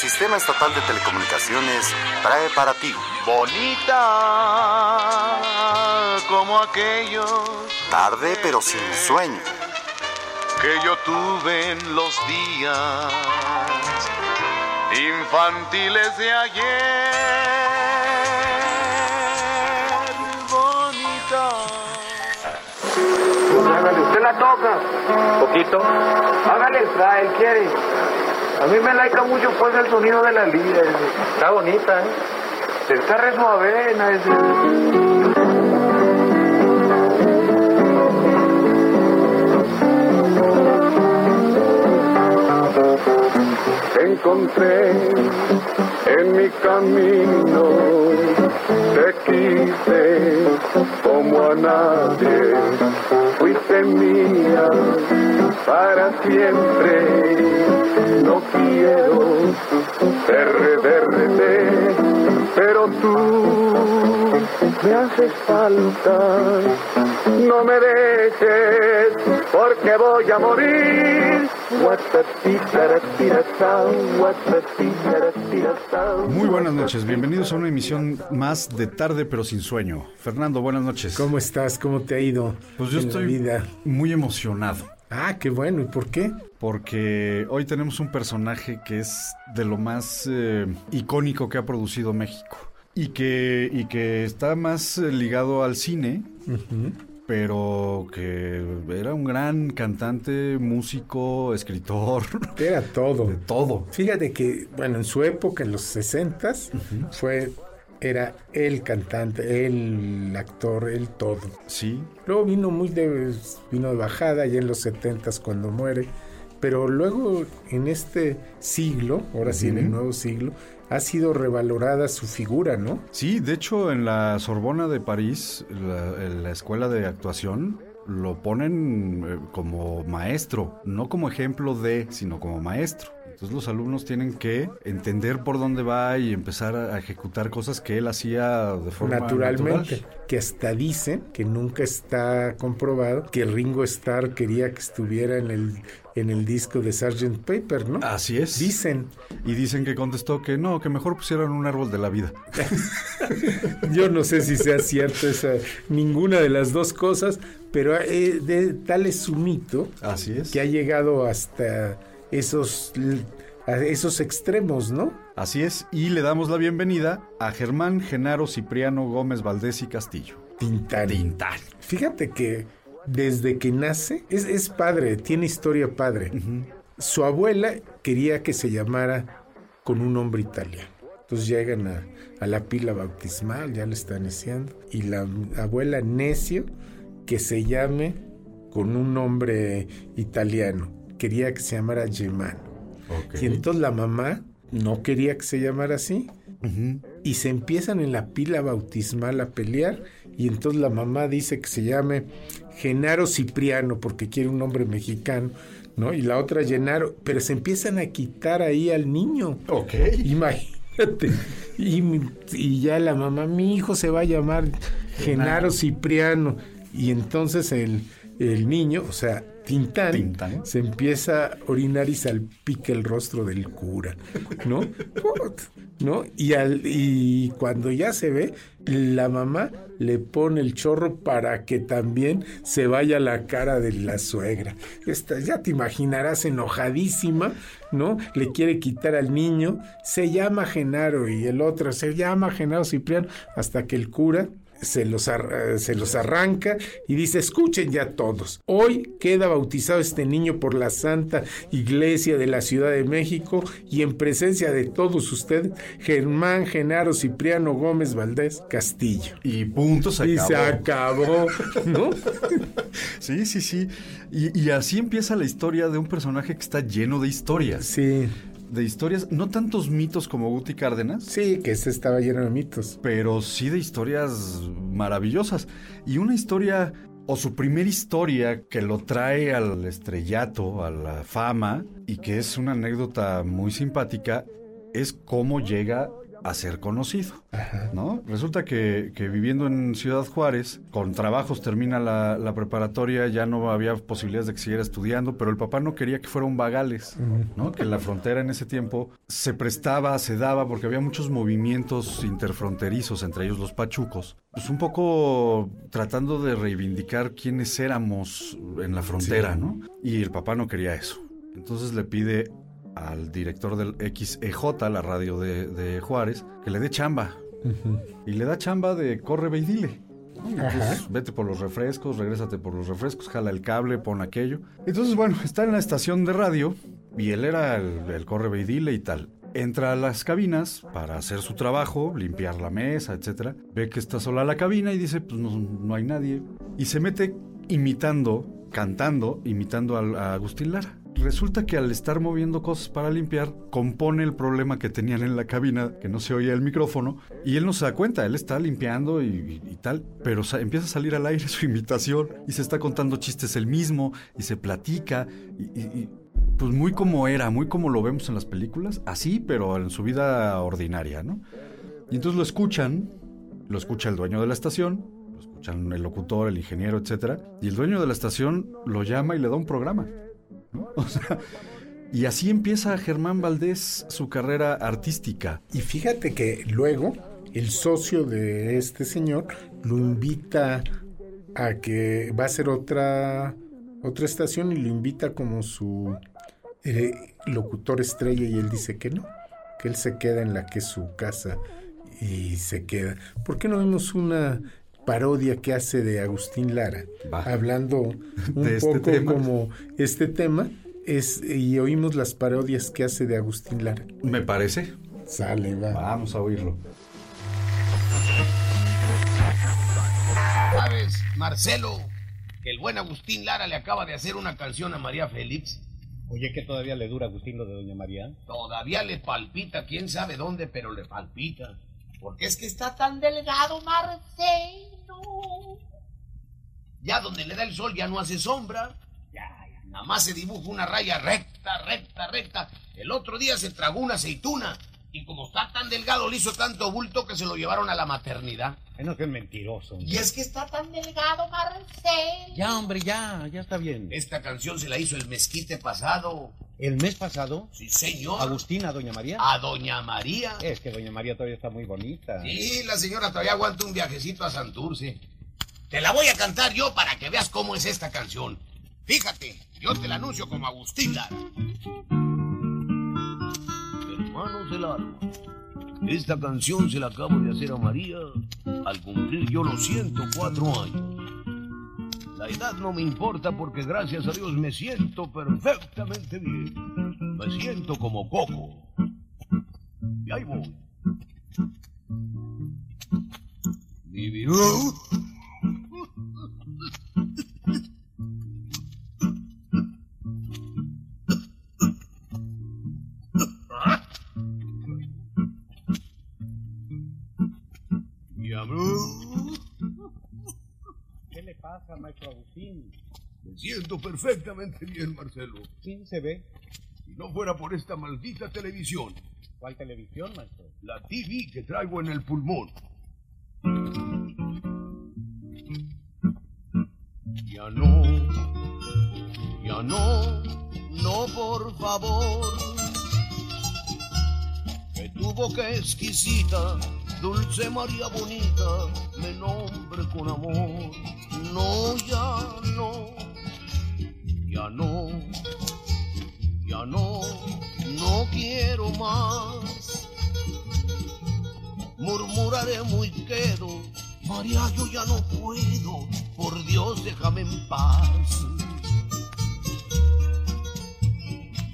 Sistema Estatal de Telecomunicaciones trae para ti. Bonita como aquellos. Tarde pero sin sueño. Que yo tuve en los días infantiles de ayer. Bonita. Hágale, usted la toca. Poquito. Hágale, trae, él quiere. A mí me laica mucho pues el sonido de la lira. Está bonita, ¿eh? Está re suavena ese. Encontré en mi camino, quise como a nadie, fuiste mía para siempre, no quiero perderte, pero tú me haces falta, no me dejes porque voy a morir. Muy buenas noches, bienvenidos a una emisión más de Tarde pero sin sueño. Fernando, buenas noches. ¿Cómo estás? ¿Cómo te ha ido? Pues yo en estoy vida? muy emocionado Ah, qué bueno. ¿Y por qué? porque hoy tenemos un personaje que es de lo más eh, icónico que ha producido México y que, y que está más eh, ligado al cine, pero que era un gran cantante, músico, escritor, Era todo. de todo. Fíjate que, bueno, en su época, en los 60 fue, era el cantante, el actor, el todo. Sí, Luego vino muy de, vino de bajada, ya en los 70 cuando muere. Pero luego en este siglo, ahora sí en el nuevo siglo, ha sido revalorada su figura, ¿no? Sí, de hecho en la Sorbona de París, la, en la escuela de actuación, lo ponen eh, como maestro, no como ejemplo de, sino como maestro. Entonces los alumnos tienen que entender por dónde va y empezar a ejecutar cosas que él hacía de forma Naturalmente. natural. Que hasta dicen, que nunca está comprobado, que Ringo Starr quería que estuviera en el, en el disco de Sgt. Pepper, ¿no? Así es. Dicen. Y dicen que contestó que no, que mejor pusieran un árbol de la vida. Yo no sé si sea cierto esa, ninguna de las dos cosas, pero eh, de, tal es su mito Así es. que ha llegado hasta esos, esos extremos, ¿no? Así es. Y le damos la bienvenida a Germán Genaro Cipriano Gómez Valdés y Castillo. Tintán. Tintán. Fíjate que desde que nace, es, es padre, tiene historia padre. Su abuela quería que se llamara con un nombre italiano. Entonces llegan a, a la pila bautismal, ya le están diciendo, y la abuela necio que se llame con un nombre italiano. Quería que se llamara Germán. Ok. Y entonces la mamá no quería que se llamara así. Y se empiezan en la pila bautismal a pelear. Y entonces la mamá dice que se llame Genaro Cipriano porque quiere un nombre mexicano, ¿no? Y la otra Genaro. Pero se empiezan a quitar ahí al niño. Ok. Imagínate. Y ya la mamá, mi hijo se va a llamar Genaro Cipriano. Y entonces el, el niño, o sea, Tintán, Tintán. se empieza a orinar y salpica el rostro del cura, ¿no? ¿No? Y, al, y cuando ya se ve, la mamá le pone el chorro para que también se vaya la cara de la suegra. Esta, ya te imaginarás enojadísima, ¿no? Le quiere quitar al niño, se llama Genaro y el otro se llama Genaro Cipriano, hasta que el cura se los, ar- eh, se los arranca y dice, escuchen ya todos, hoy queda bautizado este niño por la Santa Iglesia de la Ciudad de México y en presencia de todos ustedes, Germán Genaro Cipriano Gómez Valdés Castillo. Y punto, se y acabó. se acabó, ¿no? Sí, sí, sí. Y, y así empieza la historia de un personaje que está lleno de historias. Sí, De historias, no tantos mitos como Guti Cárdenas, sí, que ese estaba lleno de mitos. pero sí de historias maravillosas. Y una historia, o su primer historia, que lo trae al estrellato, a la fama, y que es una anécdota muy simpática, es cómo llega a ser conocido, ¿no? Resulta que, que viviendo en Ciudad Juárez, con trabajos termina la, la preparatoria, ya no había posibilidades de que siguiera estudiando, pero el papá no quería que fuera un vagales, ¿no? Que la frontera en ese tiempo se prestaba, se daba, porque había muchos movimientos interfronterizos, entre ellos los pachucos. Pues un poco tratando de reivindicar quiénes éramos en la frontera, ¿no? Y el papá no quería eso. Entonces le pide al director del XEJ, la radio de, de Juárez, que le dé chamba. Y le da chamba de corre, ve y dile. Entonces, vete por los refrescos, regrésate por los refrescos, jala el cable, pon aquello. Entonces, bueno, está en la estación de radio y él era el, el corre, ve y dile y tal. Entra a las cabinas para hacer su trabajo, limpiar la mesa, etcétera. Ve que está sola la cabina y dice, pues no, no hay nadie. Y se mete imitando, cantando, imitando al- a Agustín Lara. Resulta que al estar moviendo cosas para limpiar, compone el problema que tenían en la cabina, que no se oía el micrófono, y él no se da cuenta, él está limpiando y, tal, pero empieza a salir al aire su imitación y se está contando chistes él mismo y se platica y- y, pues muy como era, muy como lo vemos en las películas, así, pero en su vida ordinaria, ¿no? Y entonces lo escuchan, lo escucha el dueño de la estación, lo escuchan el locutor, el ingeniero, etcétera, y el dueño de la estación lo llama y le da un programa. O sea, y así empieza Germán Valdés su carrera artística. Y fíjate que luego el socio de este señor lo invita a que va a hacer otra otra estación y lo invita como su eh, locutor estrella y él dice que no, que él se queda en la que es su casa y se queda. ¿Por qué no vemos una parodia que hace de Agustín Lara Va. hablando un De este poco tema. como este tema es y oímos las parodias que hace de Agustín Lara. Me parece. Sale, va. Vamos a oírlo. ¿Sabes, Marcelo? Que el buen Agustín Lara le acaba de hacer una canción a María Félix. Oye, que todavía le dura Agustín lo de Doña María. Todavía le palpita, quién sabe dónde, pero le palpita. Porque es que está tan delgado, Marcelo. Ya donde le da el sol ya no hace sombra. Ya, ya. Nada más se dibuja una raya recta, recta, recta. El otro día se tragó una aceituna. Y como está tan delgado, le hizo tanto bulto que se lo llevaron a la maternidad. No, que es mentiroso. hombre. Y es que está tan delgado, Marcelo. Ya, hombre, ya, ya está bien. Esta canción se la hizo el mezquite pasado. El mes pasado, Sí, señor. Agustín a Doña María. A Doña María. Es que Doña María todavía está muy bonita. Sí, la señora todavía aguanta un viajecito a Santurce. Te la voy a cantar yo para que veas cómo es esta canción. Fíjate, yo te la anuncio como Agustín Lara. Hermanos del alma, esta canción se la acabo de hacer a María al cumplir yo los 104 años. La edad no me importa porque gracias a Dios me siento perfectamente bien. Me siento como Coco. Y ahí voy. Y Siento perfectamente bien, Marcelo. Sí, se ve. Si no fuera por esta maldita televisión, ¿Cuál televisión, maestro? la TV que traigo en el pulmón. Ya no, ya no, no por favor. Que tu boca exquisita, dulce María bonita, me nombre con amor. No, ya no, ya no, ya no, no quiero más. Murmuraré muy quedo, María, yo ya no puedo, por Dios déjame en paz.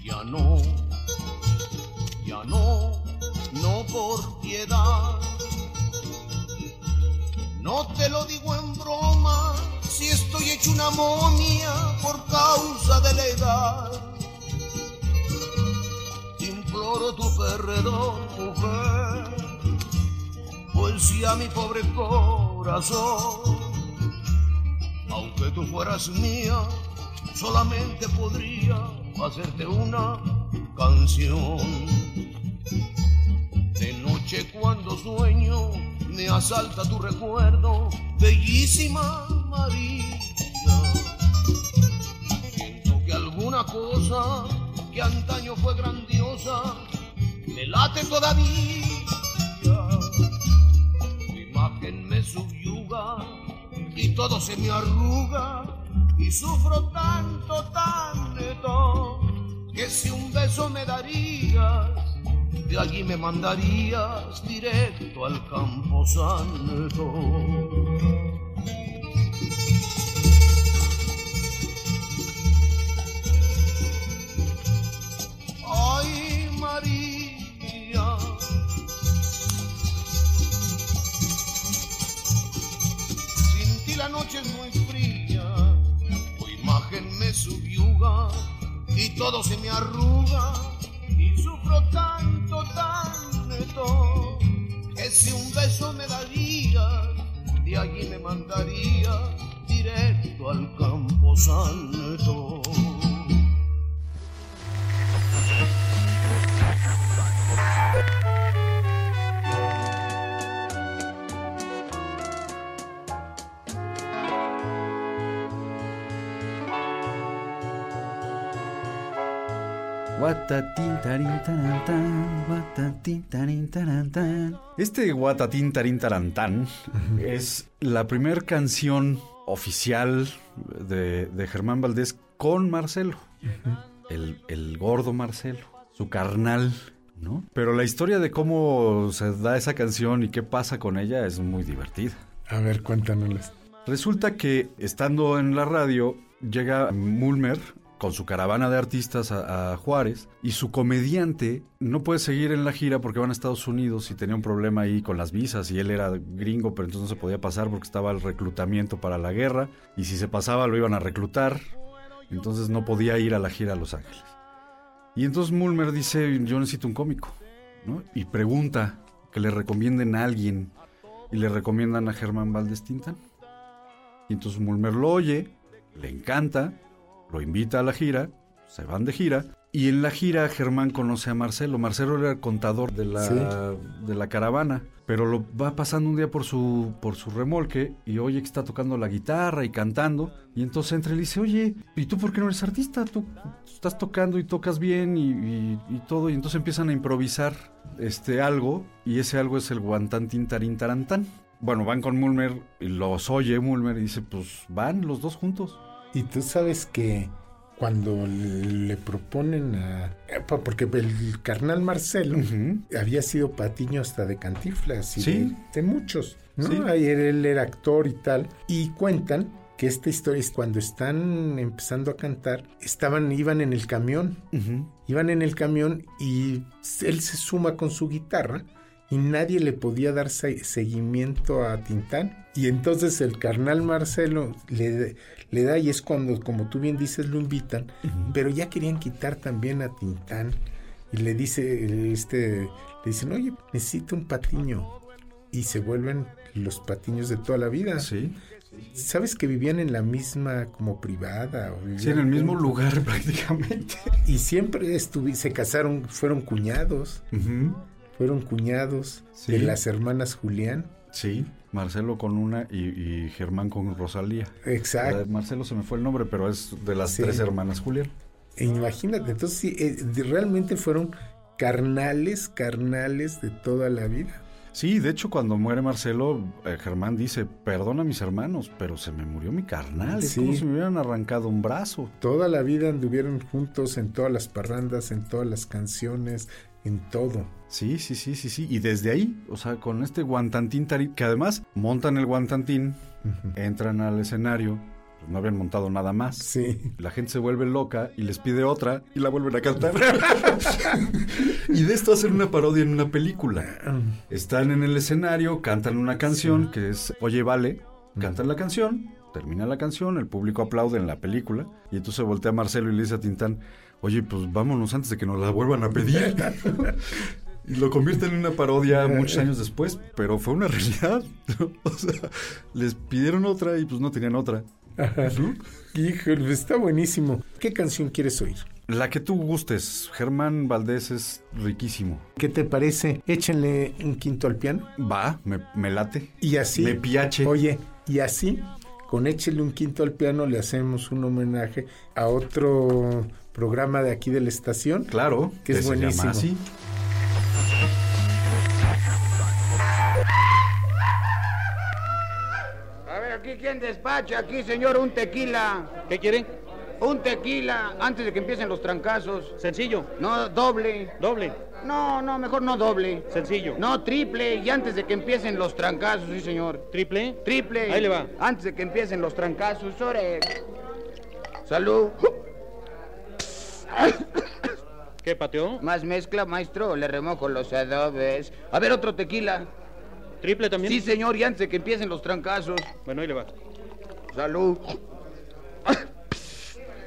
Ya no, ya no, no por piedad. No te lo digo en broma, hecho una momia por causa de la edad. Imploro tu perdón, mujer, pues si a mi pobre corazón, aunque tú fueras mía, solamente podría hacerte una canción. De noche cuando sueño me asalta tu recuerdo, bellísima María. Alguna cosa que antaño fue grandiosa me late todavía. Tu imagen me subyuga y todo se me arruga y sufro tanto, tanto que si un beso me darías de allí me mandarías directo al campo santo. María. Sin ti la noche es muy fría, tu imagen me subyuga y todo se me arruga y sufro tanto, tanto que si un beso me darías, de allí me mandaría directo al campo santo. Este Guatatín Tarín Tarantán es la primera canción oficial de, de Germán Valdés con Marcelo. el, el gordo Marcelo, su carnal, ¿no? Pero la historia de cómo se da esa canción y qué pasa con ella es muy divertida. A ver, cuéntanos. Resulta que estando en la radio llega Mulmer con su caravana de artistas a, Juárez y su comediante no puede seguir en la gira porque van a Estados Unidos y tenía un problema ahí con las visas y él era gringo pero entonces no se podía pasar porque estaba el reclutamiento para la guerra y si se pasaba lo iban a reclutar entonces no podía ir a la gira a Los Ángeles. Y entonces Mulmer dice yo necesito un cómico y pregunta que le recomienden a alguien y le recomiendan a Germán Valdés. Y entonces Mulmer lo oye, le encanta lo invita a la gira, se van de gira, y en la gira Germán conoce a Marcelo. Marcelo era el contador de la, Sí. de la caravana, pero lo va pasando un día por su, por su remolque y oye que está tocando la guitarra y cantando, y entonces entra y le dice, oye, ¿y tú por qué no eres artista? Tú estás tocando y tocas bien y, y- y todo, y entonces empiezan a improvisar este algo, y ese algo es el guantantín tarín tarantán. Bueno, van con Mulmer y los oye Mulmer y dice, pues van los dos juntos. Y tú sabes que cuando le proponen a... eh, Porque el carnal Marcelo había sido patiño hasta de cantiflas y Sí. de, de muchos, ¿no? Sí. Él, era actor y tal. Y cuentan que esta historia es cuando están empezando a cantar, estaban, iban en el camión, iban en el camión y él se suma con su guitarra y nadie le podía dar se- seguimiento a Tintán. Y entonces el carnal Marcelo le, le da y es cuando, como tú bien dices, lo invitan, pero ya querían quitar también a Tintán. Y le dice, este, le dicen, oye, necesito un patiño. Y se vuelven los patiños de toda la vida. Sí. ¿Sabes que vivían en la misma como privada? o Sí, en el mismo lugar prácticamente. Y siempre estuvi- se casaron, fueron cuñados, fueron cuñados Sí. de las hermanas Julián. Sí, Marcelo con una y, y Germán con Rosalía. Exacto. Marcelo se me fue el nombre, pero es de las Sí. tres hermanas Julián. E imagínate, entonces sí, eh, realmente fueron carnales, carnales de toda la vida. Sí, de hecho cuando muere Marcelo, eh, Germán dice, perdona a mis hermanos, pero se me murió mi carnal. Es Sí. como si me hubieran arrancado un brazo. Toda la vida anduvieron juntos en todas las parrandas, en todas las canciones, en todo. Sí, sí, sí, sí, sí. Y desde ahí, o sea, con este guantantín tarí, que además montan el guantantín, entran al escenario, pues no habían montado nada más. Sí. La gente se vuelve loca y les pide otra y la vuelven a cantar. y de esto hacen una parodia en una película. Están en el escenario, cantan una canción que es Oye Vale, cantan la canción, termina la canción, el público aplaude en la película y entonces voltea Marcelo y le dice a Tintán, oye, pues vámonos antes de que nos la vuelvan a pedir. Y lo convierten en una parodia muchos años después, pero fue una realidad. o sea, les pidieron otra y pues no tenían otra. Híjole, está buenísimo. ¿Qué canción quieres oír? La que tú gustes. Germán Valdés es riquísimo. ¿Qué te parece? Échenle un quinto al piano. Va, me, me late. Y así. Me piache. Oye, y así, con Échele un quinto al piano, le hacemos un homenaje a otro programa de aquí de la estación. Claro. Que es se llama buenísimo. así. A ver, aquí quién despacha, aquí señor, un tequila. ¿Qué quieren? Un tequila antes de que empiecen los trancazos. Sencillo. No, doble. Doble. No, no, mejor no doble. Sencillo. No, triple. Y antes de que empiecen los trancazos, sí señor. ¿Triple? Triple. Ahí le va. Antes de que empiecen los trancazos, ore. Salud. ¿Qué pateó? Más mezcla, maestro, le remojo los adobes. A ver, otro tequila. ¿Triple también? Sí, señor, y antes de que empiecen los trancazos. Bueno, ahí le va. Salud.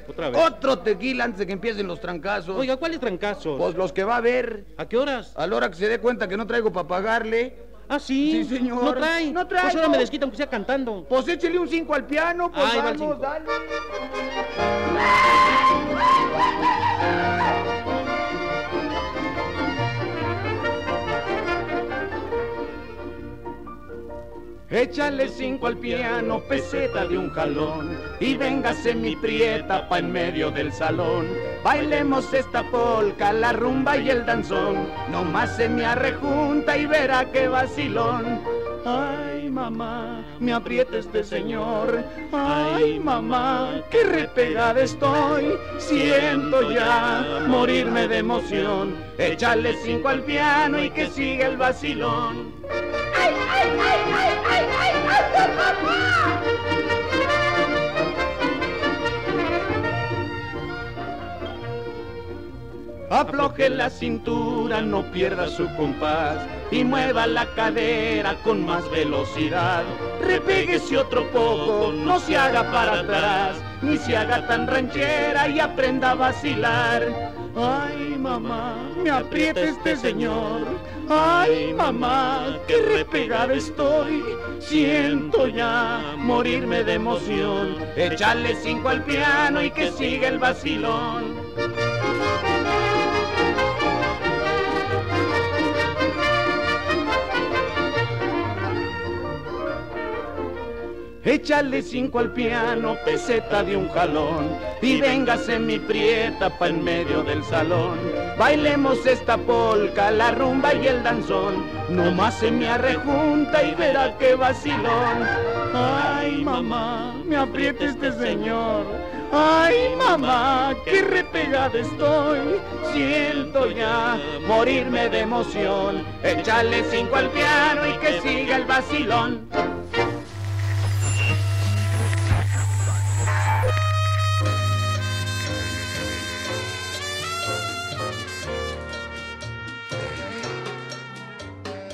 Otra vez. Otro tequila antes de que empiecen los trancazos. Oiga, ¿cuáles trancazos? Pues los que va a haber. ¿A qué horas? A la hora que se dé cuenta que no traigo para pagarle. Ah, sí. Sí, señor. No trae. No trae, Pues ahora no. me desquita aunque sea cantando. Pues échele un 5 al piano, pues vamos, dale. Échale cinco al piano, peseta de un jalón, y véngase mi prieta pa' en medio del salón. Bailemos esta polca, la rumba y el danzón, nomás se me arrejunta y verá qué vacilón. Ay, mamá, me aprieta este señor. Ay, mamá, qué repegada estoy. Siento ya morirme de emoción. Échale cinco al piano y que siga el vacilón. Afloje la cintura, no pierda su compás y mueva la cadera con más velocidad. Repéguese otro poco, no se haga para atrás, ni se haga tan ranchera y aprenda a vacilar. Ay, mamá, me aprieta este señor. Ay, mamá, qué repegada estoy. Siento ya morirme de emoción. Échale cinco al piano y que siga el vacilón. Échale cinco al piano, peseta de un jalón, y véngase mi prieta pa' en medio del salón. Bailemos esta polca, la rumba y el danzón, nomás se me arrejunta y verá qué vacilón. Ay, mamá, me aprieta este señor. Ay, mamá, qué repegada estoy. Siento ya morirme de emoción. Échale cinco al piano y que siga el vacilón.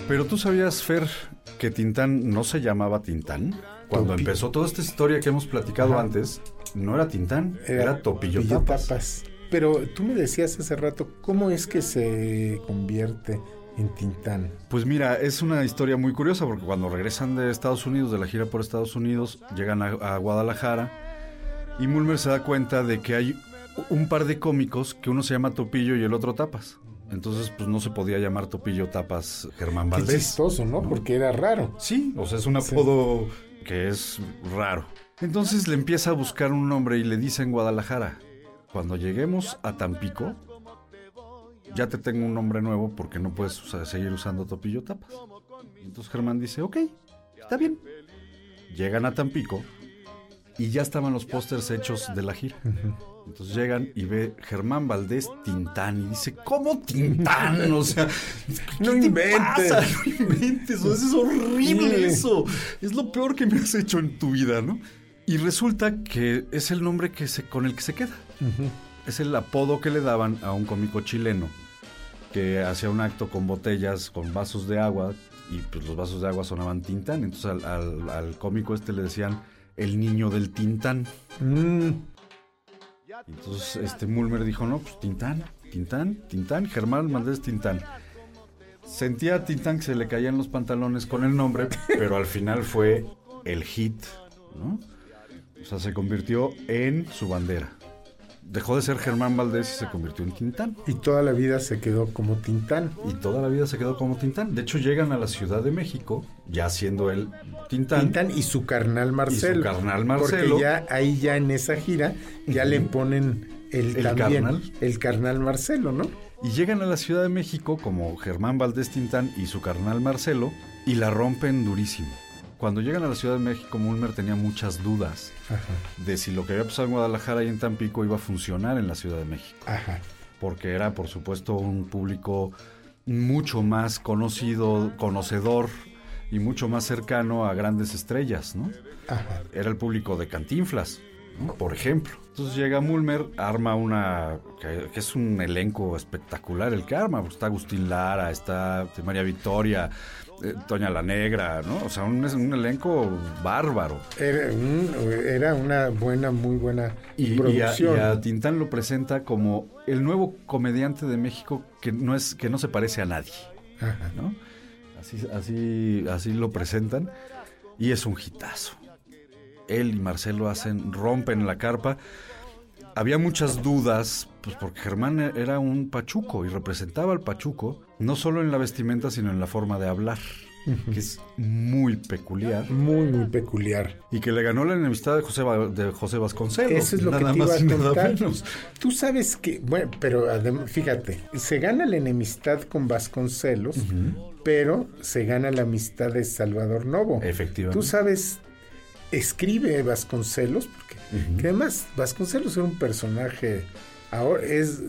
Pero tú sabías, Fer, que Tintán no se llamaba Tintán. Cuando Topi- empezó toda esta historia que hemos platicado antes, no era Tintán, era, Topillo Topillo Tapas. Tapas. Pero tú me decías hace rato, ¿cómo es que se convierte en Tintán? Pues mira, es una historia muy curiosa porque cuando regresan de Estados Unidos, de la gira por Estados Unidos, llegan a, a Guadalajara y Mulmer se da cuenta de que hay un par de cómicos que uno se llama Topillo y el otro Tapas. Entonces, pues no se podía llamar Topillo Tapas Germán Qué Valdés. chistoso, ¿no? Porque era raro. Sí, o sea, es un apodo que es raro. Entonces le empieza a buscar un nombre y le dice en Guadalajara, cuando lleguemos a Tampico, ya te tengo un nombre nuevo porque no puedes seguir usando Topillo Tapas. Entonces Germán dice, ok, está bien. Llegan a Tampico y ya estaban los pósters hechos de la gira. Entonces llegan y ve Germán Valdés Tintán y dice, ¿cómo Tintán? O sea, ¿qué No te inventes. pasa? No inventes, o sea, es horrible eso. Es lo peor que me has hecho en tu vida, ¿no? Y resulta que es el nombre que se, con el que se queda. Es el apodo que le daban a un cómico chileno que hacía un acto con botellas, con vasos de agua, y pues los vasos de agua sonaban Tintán. Entonces al, al- al cómico este le decían el niño del Tintán. Mm, Entonces este Mulmer dijo, no, pues Tintán, Tintán, Tintán, Germán Valdés Tintán. Sentía a Tintán que se le caían los pantalones con el nombre, pero al final fue el hit, ¿no? O sea, se convirtió en su bandera. Dejó de ser Germán Valdés y se convirtió en Tintán. Y toda la vida se quedó como Tintán. Y toda la vida se quedó como Tintán. De hecho, llegan a la Ciudad de México, ya siendo él Tintán. Tintán y su carnal Marcelo. Y su carnal Marcelo. Porque ya ahí ya en esa gira ya le ponen el, El también, carnal. el carnal Marcelo, ¿no? Y llegan a la Ciudad de México como Germán Valdés Tintán y su carnal Marcelo y la rompen durísimo. Cuando llegan a la Ciudad de México, Mulmer tenía muchas dudas de si lo que había pasado en Guadalajara y en Tampico iba a funcionar en la Ciudad de México. Ajá. Porque era, por supuesto, un público mucho más conocido, conocedor y mucho más cercano a grandes estrellas, ¿no? Ajá. Era el público de Cantinflas, ¿no? por ejemplo. Entonces llega Mulmer, arma una. Que, que es un elenco espectacular el que arma. Está Agustín Lara, está María Victoria, eh, Toña la Negra, ¿no? O sea, un, elenco bárbaro. Era, un- era una buena, muy buena Y, y a, producción. y a Tintán lo presenta como el nuevo comediante de México que no es que no se parece a nadie, Ajá. ¿no? Así, así, así lo presentan y es un hitazo. Él y Marcelo hacen, rompen la carpa. Había muchas dudas, pues porque Germán era un pachuco y representaba al pachuco, no solo en la vestimenta, sino en la forma de hablar, que es muy peculiar. Muy, muy peculiar. Y que le ganó la enemistad de José, Va- de José Vasconcelos. Eso es lo nada que te iba más a contar. menos. Tú sabes que, bueno, pero fíjate, se gana la enemistad con Vasconcelos, pero se gana la amistad de Salvador Novo. Efectivamente. Tú sabes, escribe Vasconcelos, porque que además Vasconcelos era un personaje, ahora es...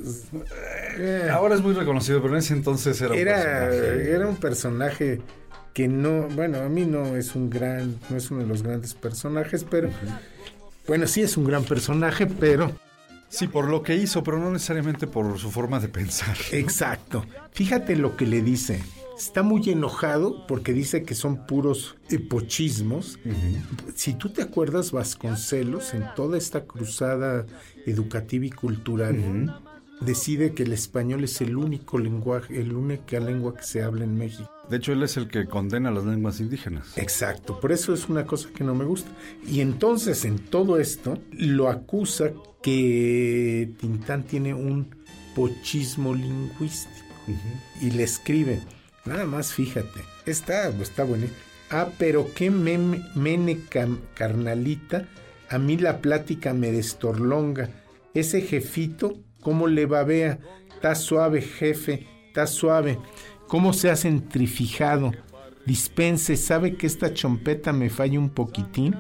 eh, Ahora es muy reconocido, pero en ese entonces era un era, personaje. era un personaje que no, bueno, a mí no es un gran, no es uno de los grandes personajes, pero bueno, sí es un gran personaje, pero Sí, por lo que hizo, pero no necesariamente por su forma de pensar. exacto. Fíjate lo que le dice. Está muy enojado porque dice que son puros epochismos. Si tú te acuerdas, Vasconcelos, en toda esta cruzada educativa y cultural, decide que el español es el único lenguaje, el única lengua que se habla en México. De hecho, él es el que condena las lenguas indígenas. Exacto, por eso es una cosa que no me gusta. Y entonces en todo esto lo acusa que Tintán tiene un pochismo lingüístico y le escribe, nada más fíjate, está, está bueno. Ah, pero qué meme- mene cam- carnalita, a mí la plática me destorlonga. Ese jefito, ¿cómo le babea? Está suave, jefe, está suave. ¿Cómo se ha centrifijado? Dispense, ¿sabe que esta chompeta me falla un poquitín?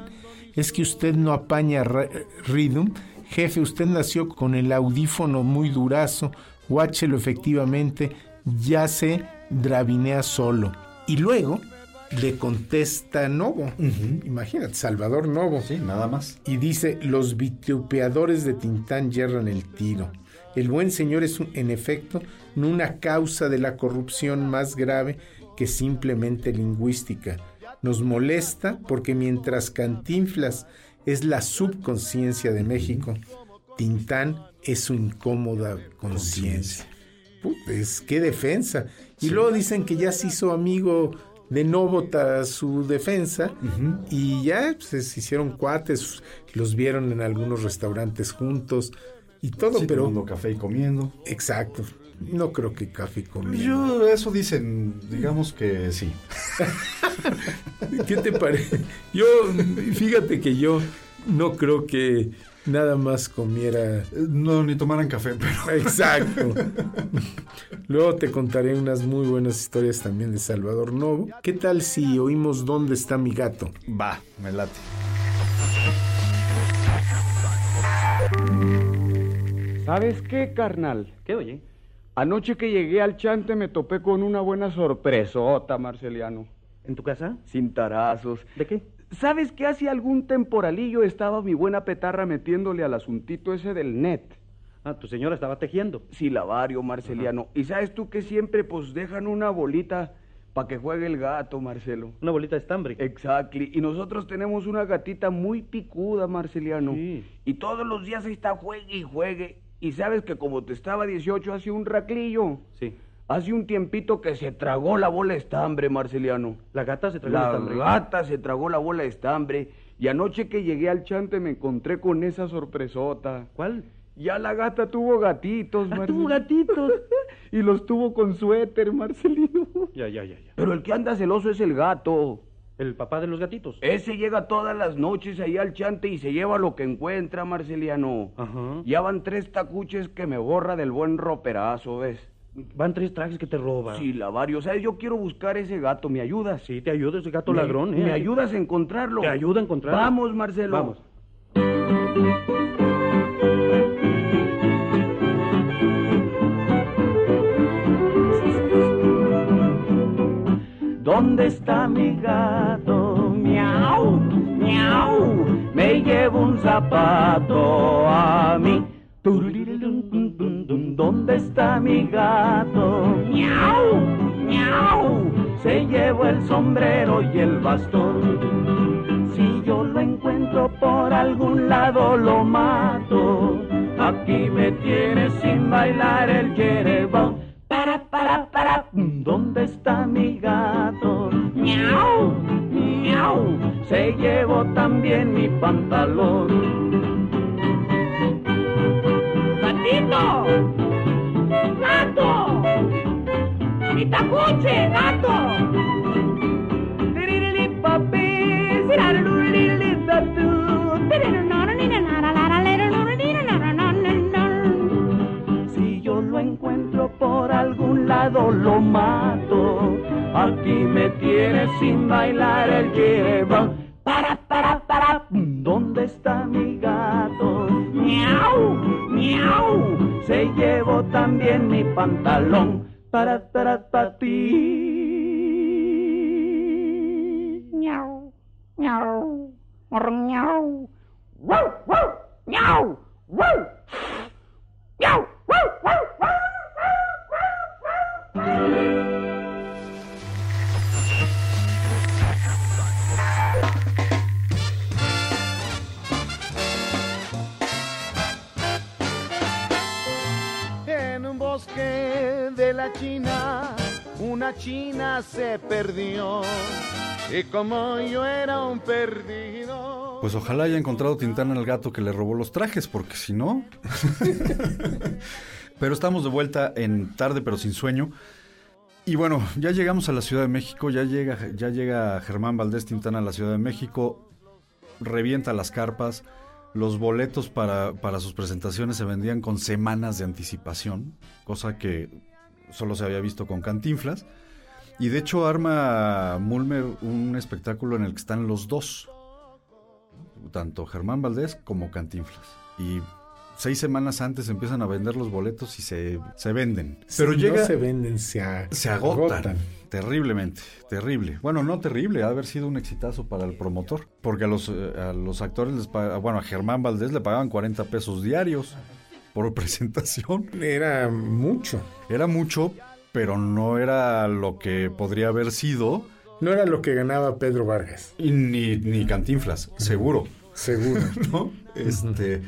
Es que usted no apaña rhythm. Jefe, usted nació con el audífono muy durazo. Guáchelo efectivamente. Ya se dravinea solo. Y luego le contesta Novo. Imagínate, Salvador Novo. Sí, nada más. Y dice, los vitupeadores de Tintán yerran el tiro. El buen señor es, en efecto, una causa de la corrupción más grave que simplemente lingüística. Nos molesta porque mientras Cantinflas es la subconsciencia de México, Tintán es su incómoda conciencia. Puta, Es qué defensa. Y luego dicen que ya se hizo amigo de Novota su defensa y ya pues, se hicieron cuates, los vieron en algunos restaurantes juntos y todo, Sí, pero tomando café y comiendo. exacto. No creo que café comiendo. Yo, eso dicen, digamos que sí. ¿Qué te parece? Yo, fíjate que yo no creo que nada más comiera. No, ni tomaran café, pero. Exacto. Luego te contaré unas muy buenas historias también de Salvador Novo. ¿Qué tal si oímos dónde está mi gato? Va, me late. ¿Sabes qué, carnal? ¿Qué oye? Anoche que llegué al chante me topé con una buena sorpresota, Marceliano. ¿En tu casa? Sin tarazos. ¿De qué? ¿Sabes que hace algún temporalillo estaba mi buena petarra metiéndole al asuntito ese del net? Ah, tu señora estaba tejiendo. Silabario, Marceliano. ¿Y sabes tú que siempre pues dejan una bolita para que juegue el gato, Marcelo? Una bolita de estambre. Exactly. Y nosotros tenemos una gatita muy picuda, Marceliano. Sí. Y todos los días ahí está juegue y juegue. Y sabes que como te estaba 18 hace un raclillo. Sí. Hace un tiempito que se tragó la bola de estambre, Marceliano. La gata se tragó La estambre. gata se tragó la bola de estambre. Y anoche que llegué al chante me encontré con esa sorpresota. ¿Cuál? Ya la gata tuvo gatitos, Ah, Marcelino. tuvo gatitos. y los tuvo con suéter, Marcelino. Ya, ya, ya, ya. Pero el que anda celoso es el gato. El papá de los gatitos. Ese llega todas las noches ahí al chante y se lleva lo que encuentra, Marceliano. Ajá. Ya van tres tacuches que me borra del buen roperazo, ¿ves? Van tres trajes que te roban. Sí, la varios. ¿Sabes? Yo quiero buscar ese gato. ¿Me ayudas? Sí, te ayudo, ese gato Me- ladrón, ¿eh? ¿Me ayudas a encontrarlo? Te ayuda a encontrarlo. Vamos, Marcelo. Vamos. ¿Dónde está mi gato? Miau, miau, me llevo un zapato a mí. ¿Dónde está mi gato? Miau, miau, se llevó el sombrero y el bastón. Si yo lo encuentro por algún lado lo mato. Aquí me tienes sin bailar el yerebón. Para, para, para, ¿dónde está mi gato? Miau, miau, se llevó también mi pantalón. ¡Gatito! ¡Gato! ¡Mi tacuche, gato! Pantalón. Para, para, para ti. Miau, miau, miau, wow, wow, miau, wow. Miau, wow, wow, wow. En la China, una china se perdió. Y como yo era un perdido. Pues ojalá haya encontrado Tintán al gato que le robó los trajes, porque si no... pero estamos de vuelta en tarde pero sin sueño. Y bueno, ya llegamos a la Ciudad de México, ya llega, ya llega Germán Valdés Tintán a la Ciudad de México, revienta las carpas, los boletos para, para sus presentaciones se vendían con semanas de anticipación, cosa que solo se había visto con Cantinflas. Y de hecho arma Mulmer un espectáculo en el que están los dos, tanto Germán Valdés como Cantinflas. Y seis semanas antes empiezan a vender los boletos y se, se venden. Pero Si llega... No se venden, se, a- Se agotan. Terriblemente, terrible. Bueno, no terrible, ha haber sido un exitazo para el promotor. Porque a los, eh, a los actores, les pag- bueno, a Germán Valdés le pagaban 40 pesos diarios por presentación. Era mucho. Era mucho, pero no era lo que podría haber sido. No era lo que ganaba Pedro Vargas. Y ni, ni Cantinflas, seguro. Seguro. ¿No? Este.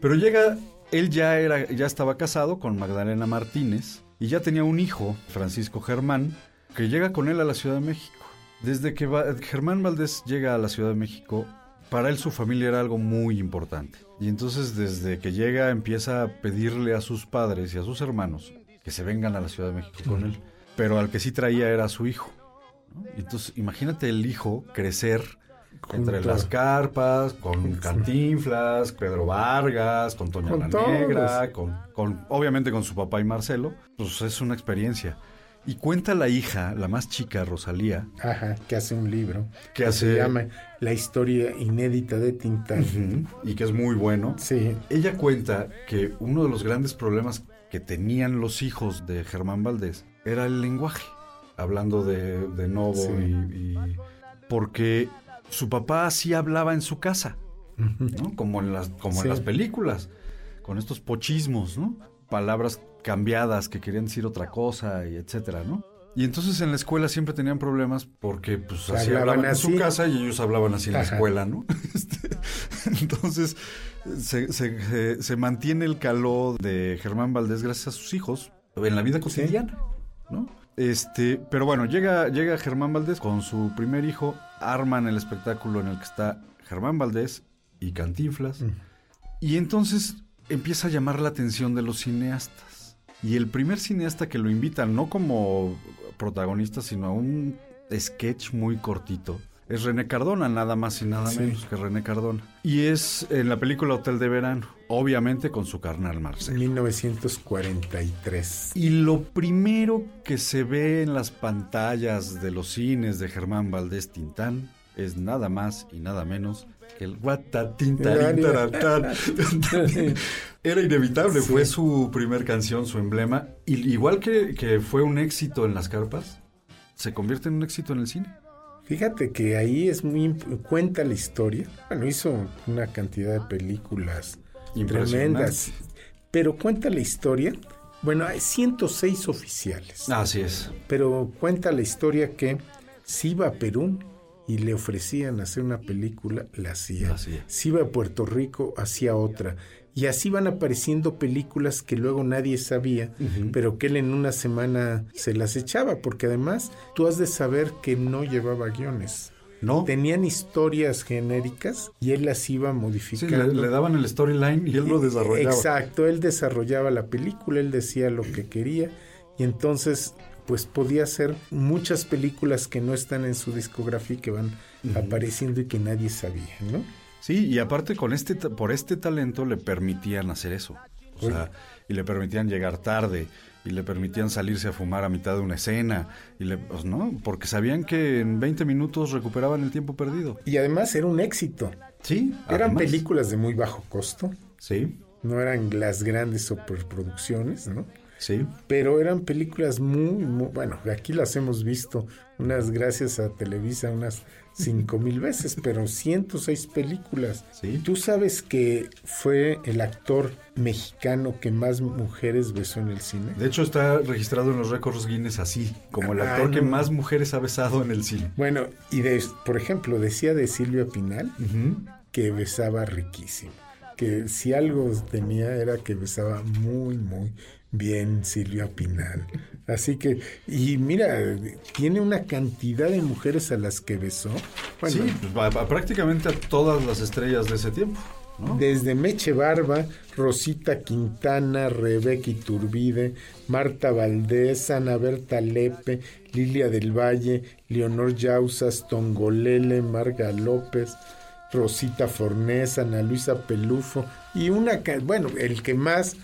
Pero llega, él ya era, ya estaba casado con Magdalena Martínez y ya tenía un hijo, Francisco Germán, que llega con él a la Ciudad de México. Desde que va- Germán Valdés llega a la Ciudad de México, para él su familia era algo muy importante. Y entonces desde que llega empieza a pedirle a sus padres y a sus hermanos que se vengan a la Ciudad de México con él. Pero al que sí traía era su hijo. ¿no? Y entonces imagínate el hijo crecer entre las carpas, con Cantinflas, Pedro Vargas, con Toña Con la. Negra, con, con- obviamente con su papá y Marcelo, pues es una experiencia. Y cuenta la hija, la más chica, Rosalía, Ajá, que hace un libro. Que Se hace- llama La historia inédita de Tintán. Y que es muy bueno. Sí. Ella cuenta que uno de los grandes problemas que tenían los hijos de Germán Valdés era el lenguaje, hablando de, de Novo Sí. y, y- porque su papá así hablaba en su casa, ¿no? Como en las, como Sí. en las películas, con estos pochismos, ¿no? Palabras cambiadas que querían decir otra cosa y etcétera, ¿no? Y entonces en la escuela siempre tenían problemas porque pues así Hablaban hablaban en su así. casa y ellos hablaban así en la escuela, ¿no? Este, entonces se, se- se- se mantiene el calor de Germán Valdés gracias a sus hijos en la vida cotidiana, ¿no? Este, pero bueno, llega, llega Germán Valdés con su primer hijo, arman el espectáculo en el que está Germán Valdés y Cantinflas. Y entonces empieza a llamar la atención de los cineastas. Y el primer cineasta que lo invita, no como protagonista, sino a un sketch muy cortito, es René Cardona, nada más y nada Sí. menos que René Cardona. Y es en la película Hotel de Verano, obviamente con su carnal Marcelo. 1943. Y lo primero que se ve en las pantallas de los cines de Germán Valdés Tintán es nada más y nada menos el. Era inevitable, fue su primer canción, su emblema. Y igual que, que fue un éxito en las carpas, se convierte en un éxito en el cine. Fíjate que ahí es muy cuenta la historia. Bueno, hizo una cantidad de películas tremendas, pero cuenta la historia. Bueno, hay 106 oficiales. Así es. Pero cuenta la historia que si iba a Perú y le ofrecían hacer una película, la hacía. Si iba a Puerto Rico, hacía otra. Y así van apareciendo películas que luego nadie sabía, pero que él en una semana se las echaba, porque además tú has de saber que no llevaba guiones. No. Tenían historias genéricas y él las iba Sí, modificando. le, le daban el storyline y él lo desarrollaba. Exacto, él desarrollaba la película, él decía lo que quería y entonces pues podía hacer muchas películas que no están en su discografía y que van apareciendo y que nadie sabía, ¿no? Sí, y aparte con este por este talento le permitían hacer eso. O sea, y le permitían llegar tarde, y le permitían salirse a fumar a mitad de una escena, y le, pues, ¿no? Porque sabían que en 20 minutos recuperaban el tiempo perdido. Y además era un éxito. Sí, Eran además. películas de muy bajo costo. Sí. No eran las grandes superproducciones, ¿no? Sí. Pero eran películas muy, muy, bueno, aquí las hemos visto, unas gracias a Televisa, unas cinco mil veces, pero 106 películas. Tú sabes que fue el actor mexicano que más mujeres besó en el cine. De hecho, está registrado en los récords Guinness así, como el Ah, actor que más mujeres ha besado en el cine. Bueno, y de, por ejemplo, decía de Silvia Pinal que besaba riquísimo. Que si algo tenía era que besaba muy, muy bien Silvia Pinal. Así que, y mira, tiene una cantidad de mujeres a las que besó. Bueno, sí, pues, a- a- prácticamente a todas las estrellas de ese tiempo. ¿no? Desde Meche Barba, Rosita Quintana, Rebeca Iturbide, Marta Valdés, Ana Berta Lepe, Lilia del Valle, Leonor Yausas, Tongolele, Marga López, Rosita Fornés, Ana Luisa Pelufo y una, bueno, el que más,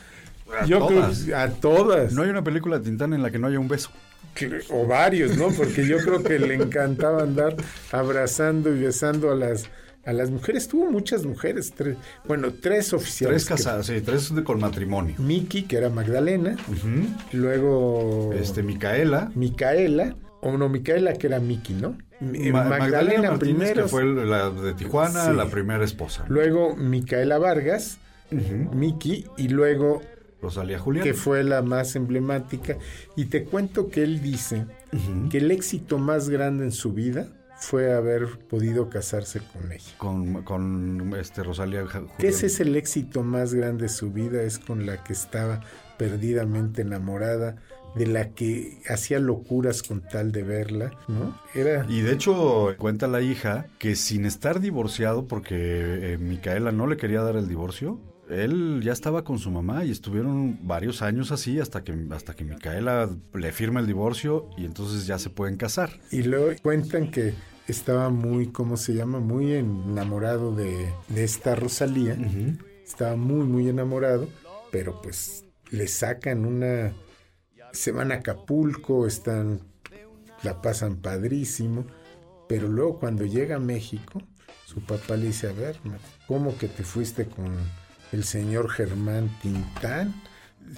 A yo todas. creo, a todas. No hay una película de Tintán en la que no haya un beso. Que- o varios, ¿no? Porque yo creo que le encantaba andar abrazando y besando a las a las mujeres. Tuvo muchas mujeres, tres, bueno, tres oficiales. Tres casadas, sí, tres de- con matrimonio. Miki, que era Magdalena, luego Este, Micaela. Micaela, o no, Micaela que era Miki, ¿no? Ma- Magdalena, Martínez, primero, que fue la de Tijuana, Sí. la primera esposa. luego Micaela Vargas, Miki, y luego Rosalía Julián. que fue la más emblemática. Y te cuento que él dice que el éxito más grande en su vida fue haber podido casarse con ella. Con, con este, Rosalía Ja- Que Julián. ese es el éxito más grande de su vida, es con la que estaba perdidamente enamorada, de la que hacía locuras con tal de verla, ¿no? Era Y de hecho, cuenta la hija que sin estar divorciado, porque eh, Micaela no le quería dar el divorcio, él ya estaba con su mamá y estuvieron varios años así hasta que, hasta que Micaela le firma el divorcio y entonces ya se pueden casar. Y luego cuentan que estaba muy, ¿cómo se llama? Muy enamorado de, de esta Rosalía. Estaba muy, muy enamorado, pero pues le sacan una... Se van a Acapulco, están... La pasan padrísimo, pero luego cuando llega a México, su papá le dice, a ver, ¿cómo que te fuiste con el señor Germán Tintán?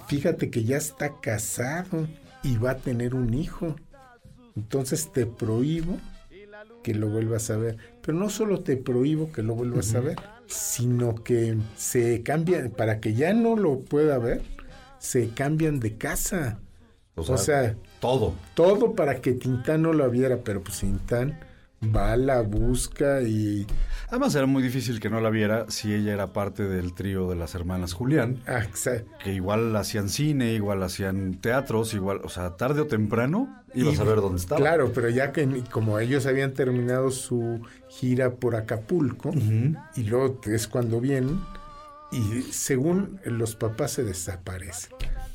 Fíjate que ya está casado y va a tener un hijo. Entonces te prohíbo que lo vuelvas a ver. Pero no solo te prohíbo que lo vuelvas a ver, sino que se cambian, para que ya no lo pueda ver, se cambian de casa. O O sea, sea, todo. todo para que Tintán no lo viera, pero pues Tintán va, la busca y... Además era muy difícil que no la viera si ella era parte del trío de las hermanas Julián, Ah, exa- que igual hacían cine, igual hacían teatros, igual, o sea, tarde o temprano ibas y- a ver dónde estaba. Claro, pero ya que como ellos habían terminado su gira por Acapulco, y luego es cuando vienen, y según los papás se desaparecen,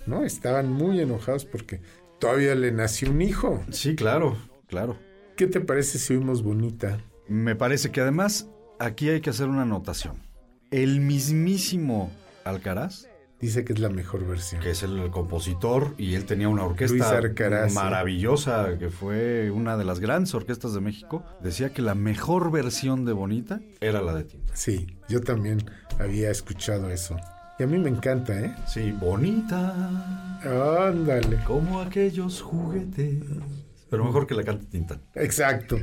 ¿no? Estaban muy enojados porque todavía le nació un hijo. Sí, claro, claro. ¿Qué te parece si oímos bonita? Me parece que además aquí hay que hacer una anotación. El mismísimo Alcaraz Dice que es la mejor versión. que es el compositor y él tenía una orquesta sí. maravillosa que fue una de las grandes orquestas de México, decía que la mejor versión de Bonita era la de Tinta. Sí, yo también había escuchado eso. Y a mí me encanta, ¿eh? Sí, Bonita Ándale. como aquellos juguetes. Pero mejor que la cante Tinta. Exacto.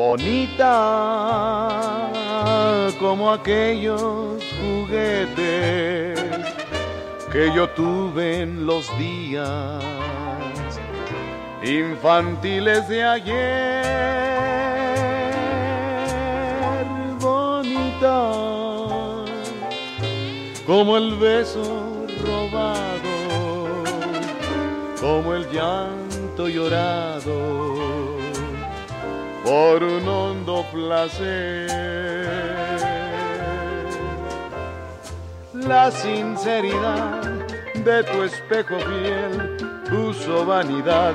bonita como aquellos juguetes que yo tuve en los días infantiles de ayer, bonita como el beso robado, como el llanto llorado por un hondo placer. La sinceridad de tu espejo fiel puso vanidad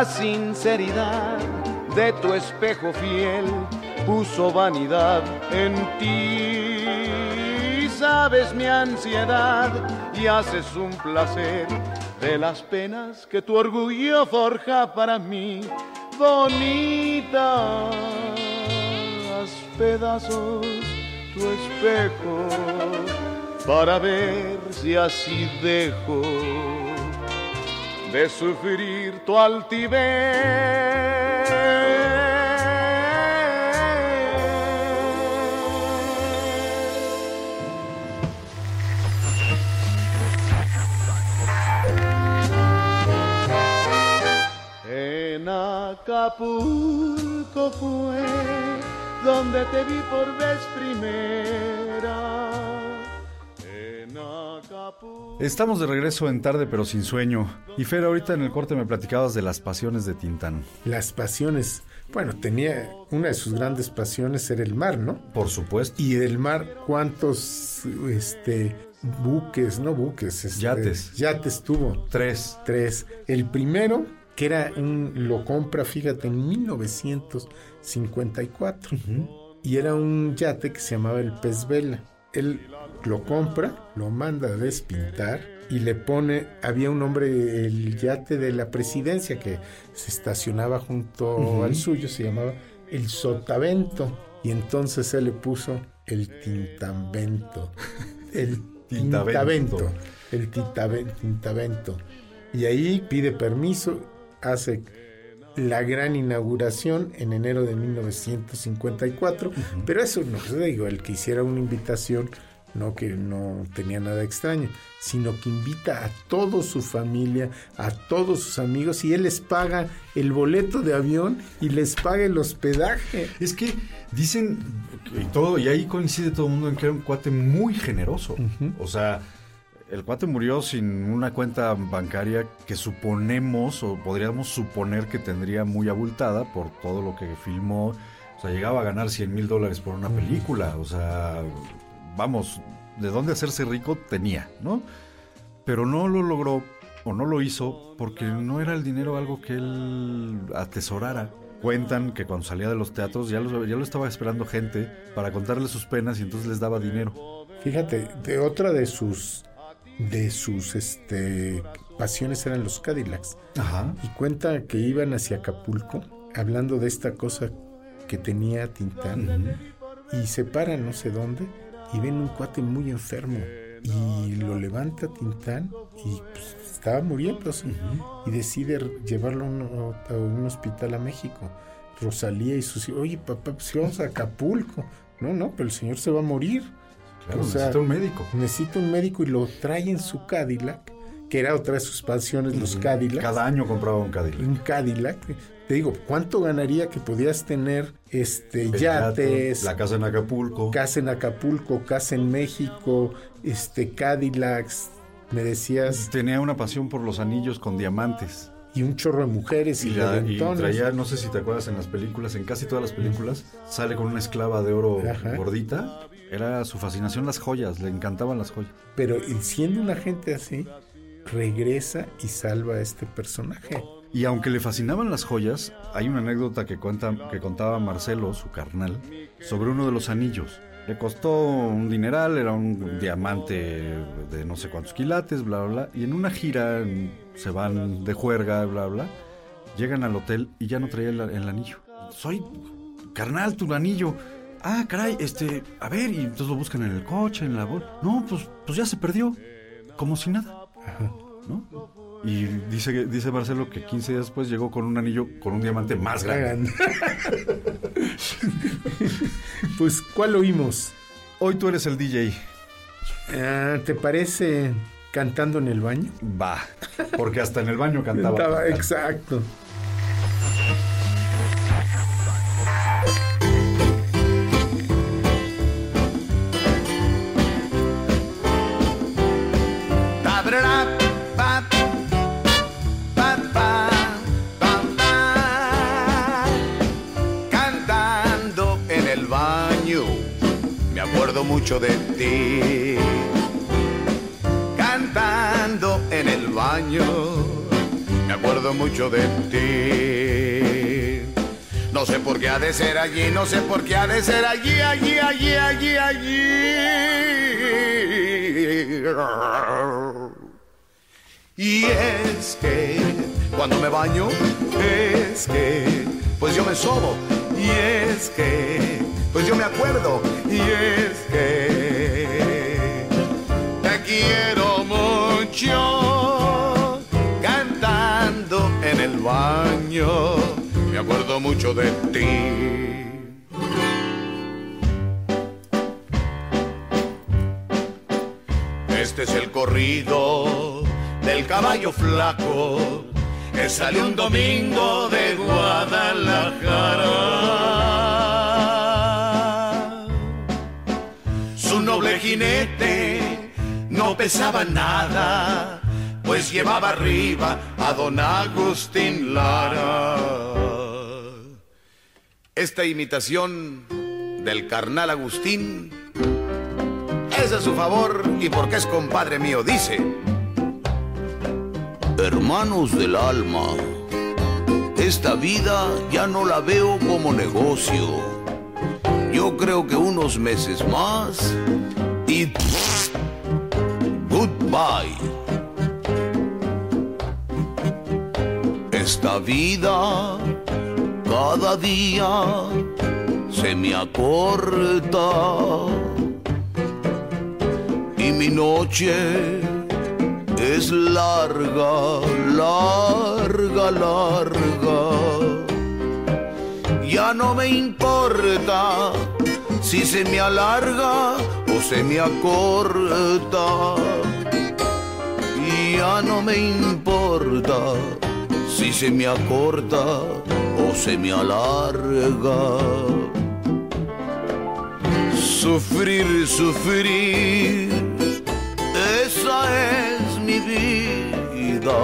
La sinceridad de tu espejo fiel puso vanidad en ti. Sabes mi ansiedad y haces un placer de las penas que tu orgullo forja para mí. Bonita, haz pedazos tu espejo para ver si así dejo de sufrir tu altivez. En Acapulco fue donde te vi por vez primera. Estamos de regreso en tarde pero sin sueño. Y Fer, ahorita en el corte me platicabas de las pasiones de Tintán. Las pasiones. Bueno, tenía una de sus grandes pasiones era el mar, ¿no? Por supuesto. Y del mar, ¿cuántos este buques, no buques, este, Yates. Yates tuvo? Tres. Tres. El primero, que era un, lo compra, fíjate, en 1954. Y era un yate que se llamaba el Pez Vela. Él lo compra, lo manda a despintar y le pone, había un hombre, el yate de la presidencia que se estacionaba junto al suyo, se llamaba el Sotavento. Y entonces él le puso el Tintamento. El Tintavento. Tintavento. El Tintavento. Y ahí pide permiso, hace la gran inauguración en enero de 1954. Pero eso no digo, el que hiciera una invitación, no que no tenía nada extraño, sino que invita a toda su familia, a todos sus amigos, y él les paga el boleto de avión y les paga el hospedaje. Es que dicen y todo, y ahí coincide todo el mundo en que era un cuate muy generoso. O sea, el cuate murió sin una cuenta bancaria que suponemos o podríamos suponer que tendría muy abultada por todo lo que filmó. O sea, llegaba a ganar 100 mil dólares por una película. O sea, vamos, de dónde hacerse rico tenía, ¿no? Pero no lo logró o no lo hizo porque no era el dinero algo que él atesorara. Cuentan que cuando salía de los teatros ya lo, ya lo estaba esperando gente para contarle sus penas y entonces les daba dinero. Fíjate, de otra de sus de sus este pasiones eran los Cadillacs. Ajá. Y cuenta que iban hacia Acapulco hablando de esta cosa que tenía Tintán y se paran no sé dónde y ven un cuate muy enfermo y lo levanta Tintán y pues, estaba muriendo y decide llevarlo a un, a un hospital a México. Rosalía y sus hijos, oye papá, pues vamos a Acapulco. No, no, pero el señor se va a morir. Claro, necesita un médico. Necesita un médico y lo trae en su Cadillac, que era otra de sus pasiones, los Cadillacs. Cada año compraba un Cadillac. Un Cadillac. Te digo, ¿cuánto ganaría que podías tener este El yates, yate, la casa en Acapulco. casa en Acapulco, casa en México, este Cadillacs? Me decías. Tenía una pasión por los anillos con diamantes. Y un chorro de mujeres y, Y, la- y traía, no sé si te acuerdas en las películas, en casi todas las películas, sale con una esclava de oro Ajá. gordita. Era su fascinación las joyas, le encantaban las joyas. Pero siendo una gente así, regresa y salva a este personaje. Y aunque le fascinaban las joyas, hay una anécdota que, cuenta, que contaba Marcelo, su carnal, sobre uno de los anillos. Le costó un dineral, era un diamante de no sé cuántos quilates, bla, bla, bla. Y en una gira se van de juerga, bla, bla. Llegan al hotel y ya no traía el, el anillo. Soy carnal, tu anillo. Ah, caray, este, a ver, y entonces lo buscan en el coche, en la bolsa. No, pues, pues ya se perdió. Como si nada. ¿No? Y dice, dice Marcelo que 15 días después llegó con un anillo con un diamante más grande. pues, ¿cuál oímos? Hoy tú eres el DJ. Ah, ¿Te parece cantando en el baño? Va, porque hasta en el baño cantaba. Cantaba, exacto. Mucho de ti. Cantando en el baño, me acuerdo mucho de ti. No sé por qué ha de ser allí, no sé por qué ha de ser allí, allí, allí, allí, allí. Y es que cuando me baño, es que pues yo me sobo. Y es que pues yo me acuerdo. Y es que te quiero mucho cantando en el baño. Me acuerdo mucho de ti. Este es el corrido del caballo flaco que salió un domingo de Guadalajara. No pesaba nada, pues llevaba arriba a don Agustín Lara. Esta imitación del carnal Agustín es a su favor y porque es compadre mío, dice. Hermanos del alma, esta vida ya no la veo como negocio. Yo creo que unos meses más y goodbye. Esta vida cada día se me acorta y mi noche es larga, larga, larga. Ya no me importa si se me alarga o se me acorta. Ya no me importa si se me acorta o se me alarga. Sufrir, sufrir, esa es mi vida.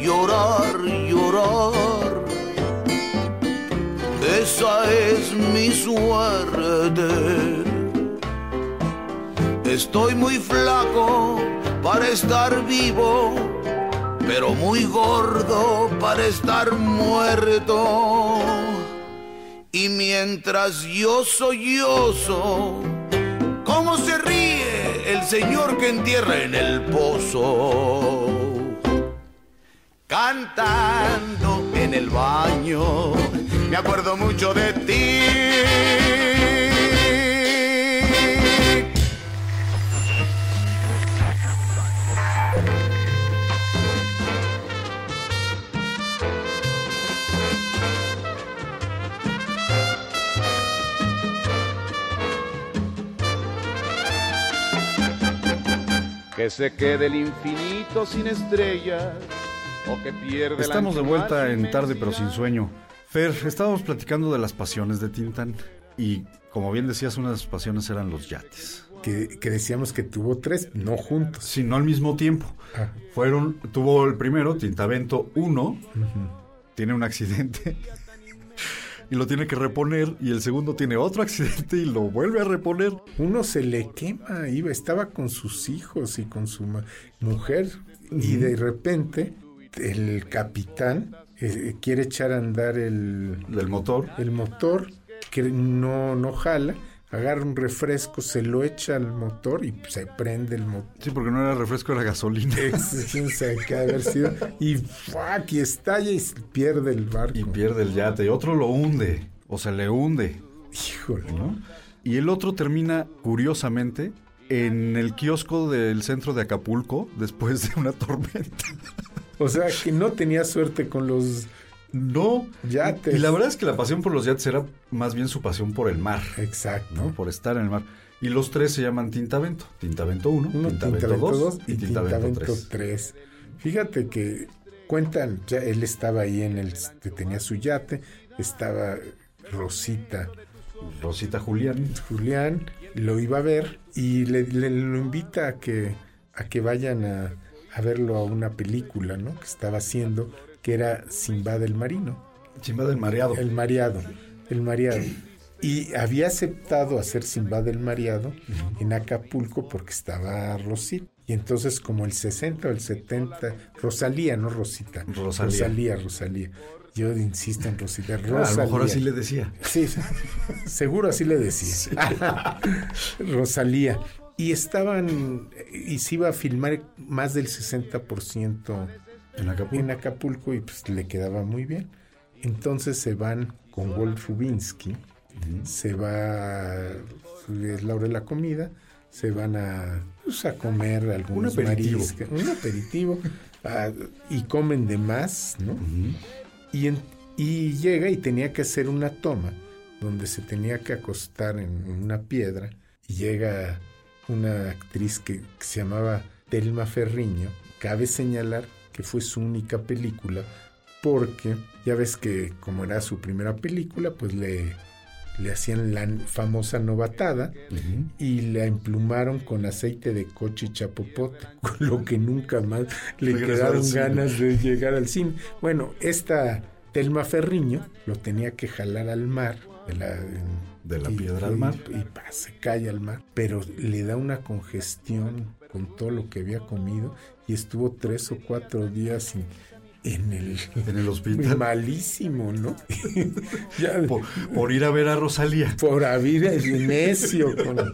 Llorar, llorar, esa es mi suerte. Estoy muy flaco para estar vivo pero muy gordo para estar muerto. Y mientras yo sollozo, ¿cómo se ríe el señor que entierra en el pozo? Cantando en el baño, me acuerdo mucho de ti. Que se quede el infinito sin estrellas o que pierda el Estamos de vuelta en Tarde pero sin sueño. Fer, estábamos platicando de las pasiones de Tintán y como bien decías, una de sus pasiones eran los yates. Que, que decíamos que tuvo tres, no juntos. Sí, no al mismo tiempo. Ah. Fueron, tuvo el primero, Tintavento 1, tiene un accidente y lo tiene que reponer y el segundo tiene otro accidente y lo vuelve a reponer. Uno se le quema, iba, estaba con sus hijos y con su mujer y de repente el capitán eh, quiere echar a andar el, Del motor. el motor que no, no jala, agarra un refresco, se lo echa al motor y se prende el motor. Sí, porque no era refresco, era gasolina. haber sido. Y ¡fuac! y estalla y pierde el barco. Y pierde el yate. Y otro lo hunde, o se le hunde. Híjole. ¿no? Y el otro termina, curiosamente, en el kiosco del centro de Acapulco después de una tormenta. O sea, que no tenía suerte con los No. yates. Y la verdad es que la pasión por los yates era más bien su pasión por el mar, Exacto. ¿no? Por estar en el mar. Y los tres se llaman Tintavento. Tintavento 1, Uno, Tintavento, Tintavento 2 2 y Tintavento Tintavento 3. 3. Fíjate que cuentan, ya él estaba ahí en el que tenía su yate, estaba Rosita, Rosita Julián. Julián, lo iba a ver y le, le- lo invita a que, a que vayan a, a verlo a una película, ¿no? Que estaba haciendo, que era Simba del Marino. Chimba del mareado. El mareado, el mareado. Y había aceptado hacer Simba del mareado en Acapulco porque estaba Rosita. Y entonces como el 60 o el 70, Rosalía, no Rosita. Rosalía. Rosalía, Rosalía. Yo insisto en Rosita. Ah, a lo mejor Rosalía. así le decía. Sí, seguro así le decía. Rosalía. Y estaban, y se iba a filmar más del 60% En Acapulco. en Acapulco y pues le quedaba muy bien. Entonces se van con Wolf Rubinsky, se va, es la hora de la comida, se van a, pues, a comer algunos Un aperitivo. un aperitivo, y comen de más, ¿no? y, en- y llega y tenía que hacer una toma donde se tenía que acostar en, en una piedra y llega una actriz que, que se llamaba Telma Ferriño. Cabe señalar que fue su única película porque ya ves que como era su primera película pues le, le hacían la famosa novatada y la emplumaron con aceite de coche y chapopote, con lo que nunca más le quedaron ganas de llegar al cine. Bueno, esta Telma Ferriño lo tenía que jalar al mar, de la, De la y- piedra al y- mar. Y, pa, se cae al mar, pero le da una congestión con todo lo que había comido y estuvo tres o cuatro días en, en el, En el hospital. malísimo, ¿no? ya, Por, por ir a ver a Rosalía. por haber necio, con-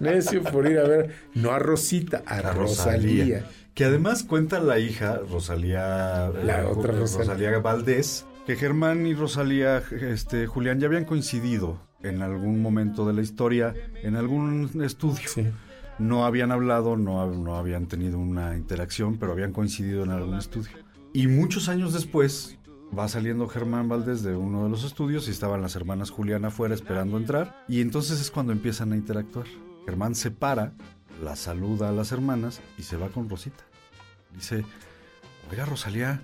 necio por ir a ver, no a Rosita, a, a Rosalía. Que además cuenta la hija, Rosalía, La eh, otra Ju- Rosalía. Valdés, que Germán y Rosalía, este, Julián, ya habían coincidido en algún momento de la historia, en algún estudio. Sí. No habían hablado, no, no habían tenido una interacción, pero habían coincidido en algún estudio. Y muchos años después va saliendo Germán Valdés de uno de los estudios y estaban las hermanas Julián afuera esperando entrar. Y entonces es cuando empiezan a interactuar. Germán se para, la saluda a las hermanas y se va con Rosita. Dice, oiga Rosalía,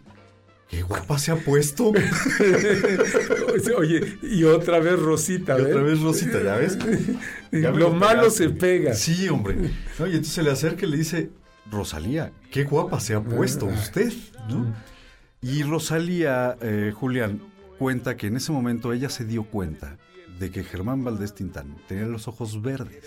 qué guapa se ha puesto. Oye, y otra vez Rosita, Y otra vez Rosita, ¿ya ves? Ya lo malo pegaste. se pega. Sí, hombre. No, y entonces se le acerca y le dice, Rosalía, qué guapa se ha puesto Ah. usted, ¿no? Y Rosalía, eh, Julián, cuenta que en ese momento ella se dio cuenta de que Germán Valdés Tintán tenía los ojos verdes.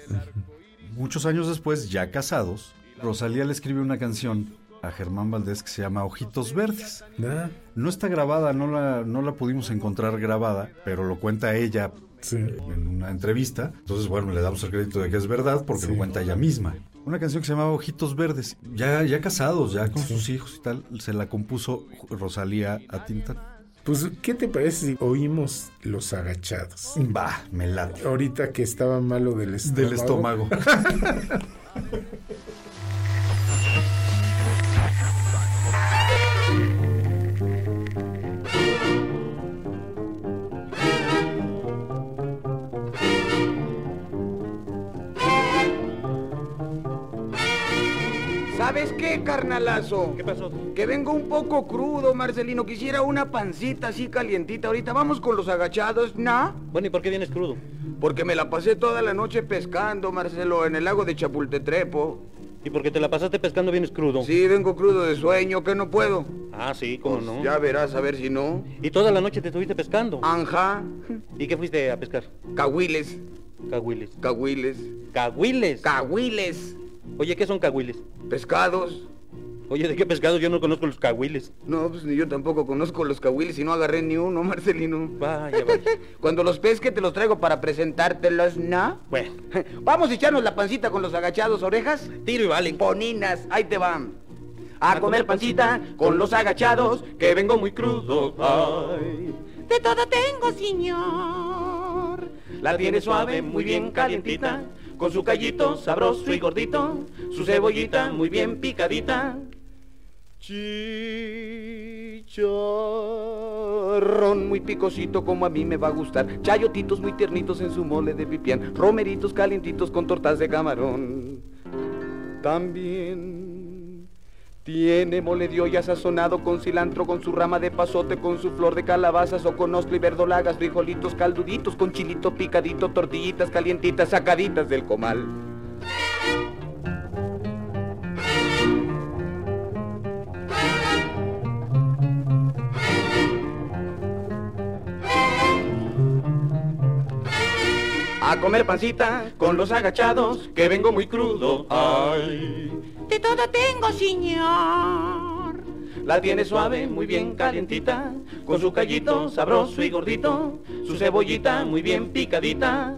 Muchos años después, ya casados, Rosalía le escribe una canción a Germán Valdés que se llama Ojitos Verdes. Ah, No está grabada, no la, no la pudimos encontrar grabada, pero lo cuenta ella sí. en una entrevista. Entonces, bueno, le damos el crédito de que es verdad porque Sí. lo cuenta ella misma. Una canción que se llamaba Ojitos Verdes, ya, ya casados, ya con sus hijos y tal, se la compuso Rosalía a Tintán. Pues, ¿qué te parece si oímos Los Agachados? Va, me late. Ahorita que estaba malo del estómago. Del estómago. qué, carnalazo? ¿Qué pasó? Que vengo un poco crudo, Marcelino. Quisiera una pancita así calientita. Ahorita vamos con los agachados, ¿no? Bueno, ¿y por qué vienes crudo? Porque me la pasé toda la noche pescando, Marcelo, en el lago de Chapultetrepo. ¿Y porque te la pasaste pescando vienes crudo? Sí, vengo crudo de sueño, que no puedo. Ah, sí, cómo no. Ya verás, a ver si no. ¿Y toda la noche te estuviste pescando? Anja, ¿Y qué fuiste a pescar? cahuiles, Cahuiles. cahuiles, ¿Cahuiles? cahuiles, Oye, ¿qué son cahuiles? pescados. Oye, ¿de qué pescado? Yo no conozco los cahuiles. No, pues ni yo tampoco conozco los cahuiles y no agarré ni uno, Marcelino. Vaya, vaya. Cuando los pesque te los traigo para presentártelos, ¿no? Bueno, Vamos a echarnos la pancita con los agachados, orejas. tiro y vale. Poninas, ahí te van. A comer pancita con los agachados, que vengo muy crudo. Ay. De todo tengo, señor. La tiene suave, muy bien calientita, con su callito sabroso y gordito, su cebollita muy bien picadita. Chicharrón muy picosito como a mí me va a gustar, chayotitos muy tiernitos en su mole de pipián, romeritos calientitos con tortas de camarón. También tiene mole de olla sazonado con cilantro, con su rama de pasote, con su flor de calabazas o con ostro y verdolagas, frijolitos calduditos, con chilito picadito, tortillitas calientitas sacaditas del comal. A comer pancita con los agachados, que vengo muy crudo. Ay. De todo tengo, señor. La tiene suave, muy bien calientita, con su callito sabroso y gordito, su cebollita muy bien picadita.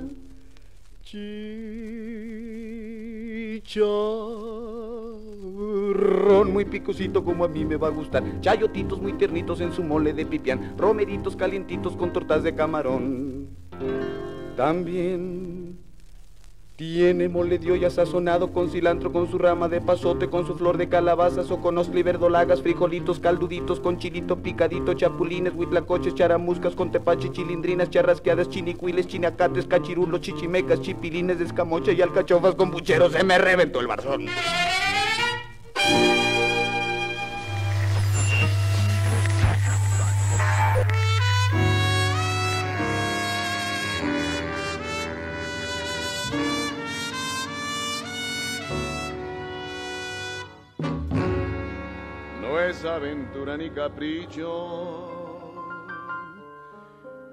Chicharrón muy picosito como a mí me va a gustar, chayotitos muy tiernitos en su mole de pipián, romeritos calientitos con tortas de camarón. También tiene mole de olla sazonado con cilantro, con su rama de pasote, con su flor de calabazas o con y verdolagas, frijolitos calduditos, con chilito picadito, chapulines, huitlacoches, charamuscas, con tepache, chilindrinas, charrasqueadas, chinicuiles, chinacates, cachirulos, chichimecas, chipilines escamocha y alcachofas con pucheros. Se me reventó el barzón. Aventura ni capricho,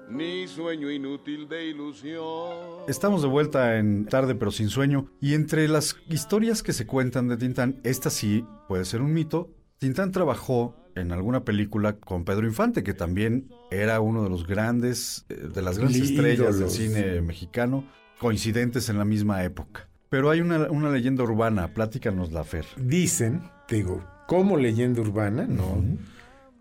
ni sueño inútil de ilusión. Estamos de vuelta en Tarde pero sin sueño y entre las historias que se cuentan de Tintán, esta sí puede ser un mito. Tintán trabajó en alguna película con Pedro Infante, que también era uno de los grandes, eh, de las grandes estrellas del cine mexicano, coincidentes en la misma época. Pero hay una, una leyenda urbana, pláticanos la Fer. Dicen, digo, como leyenda urbana, ¿no?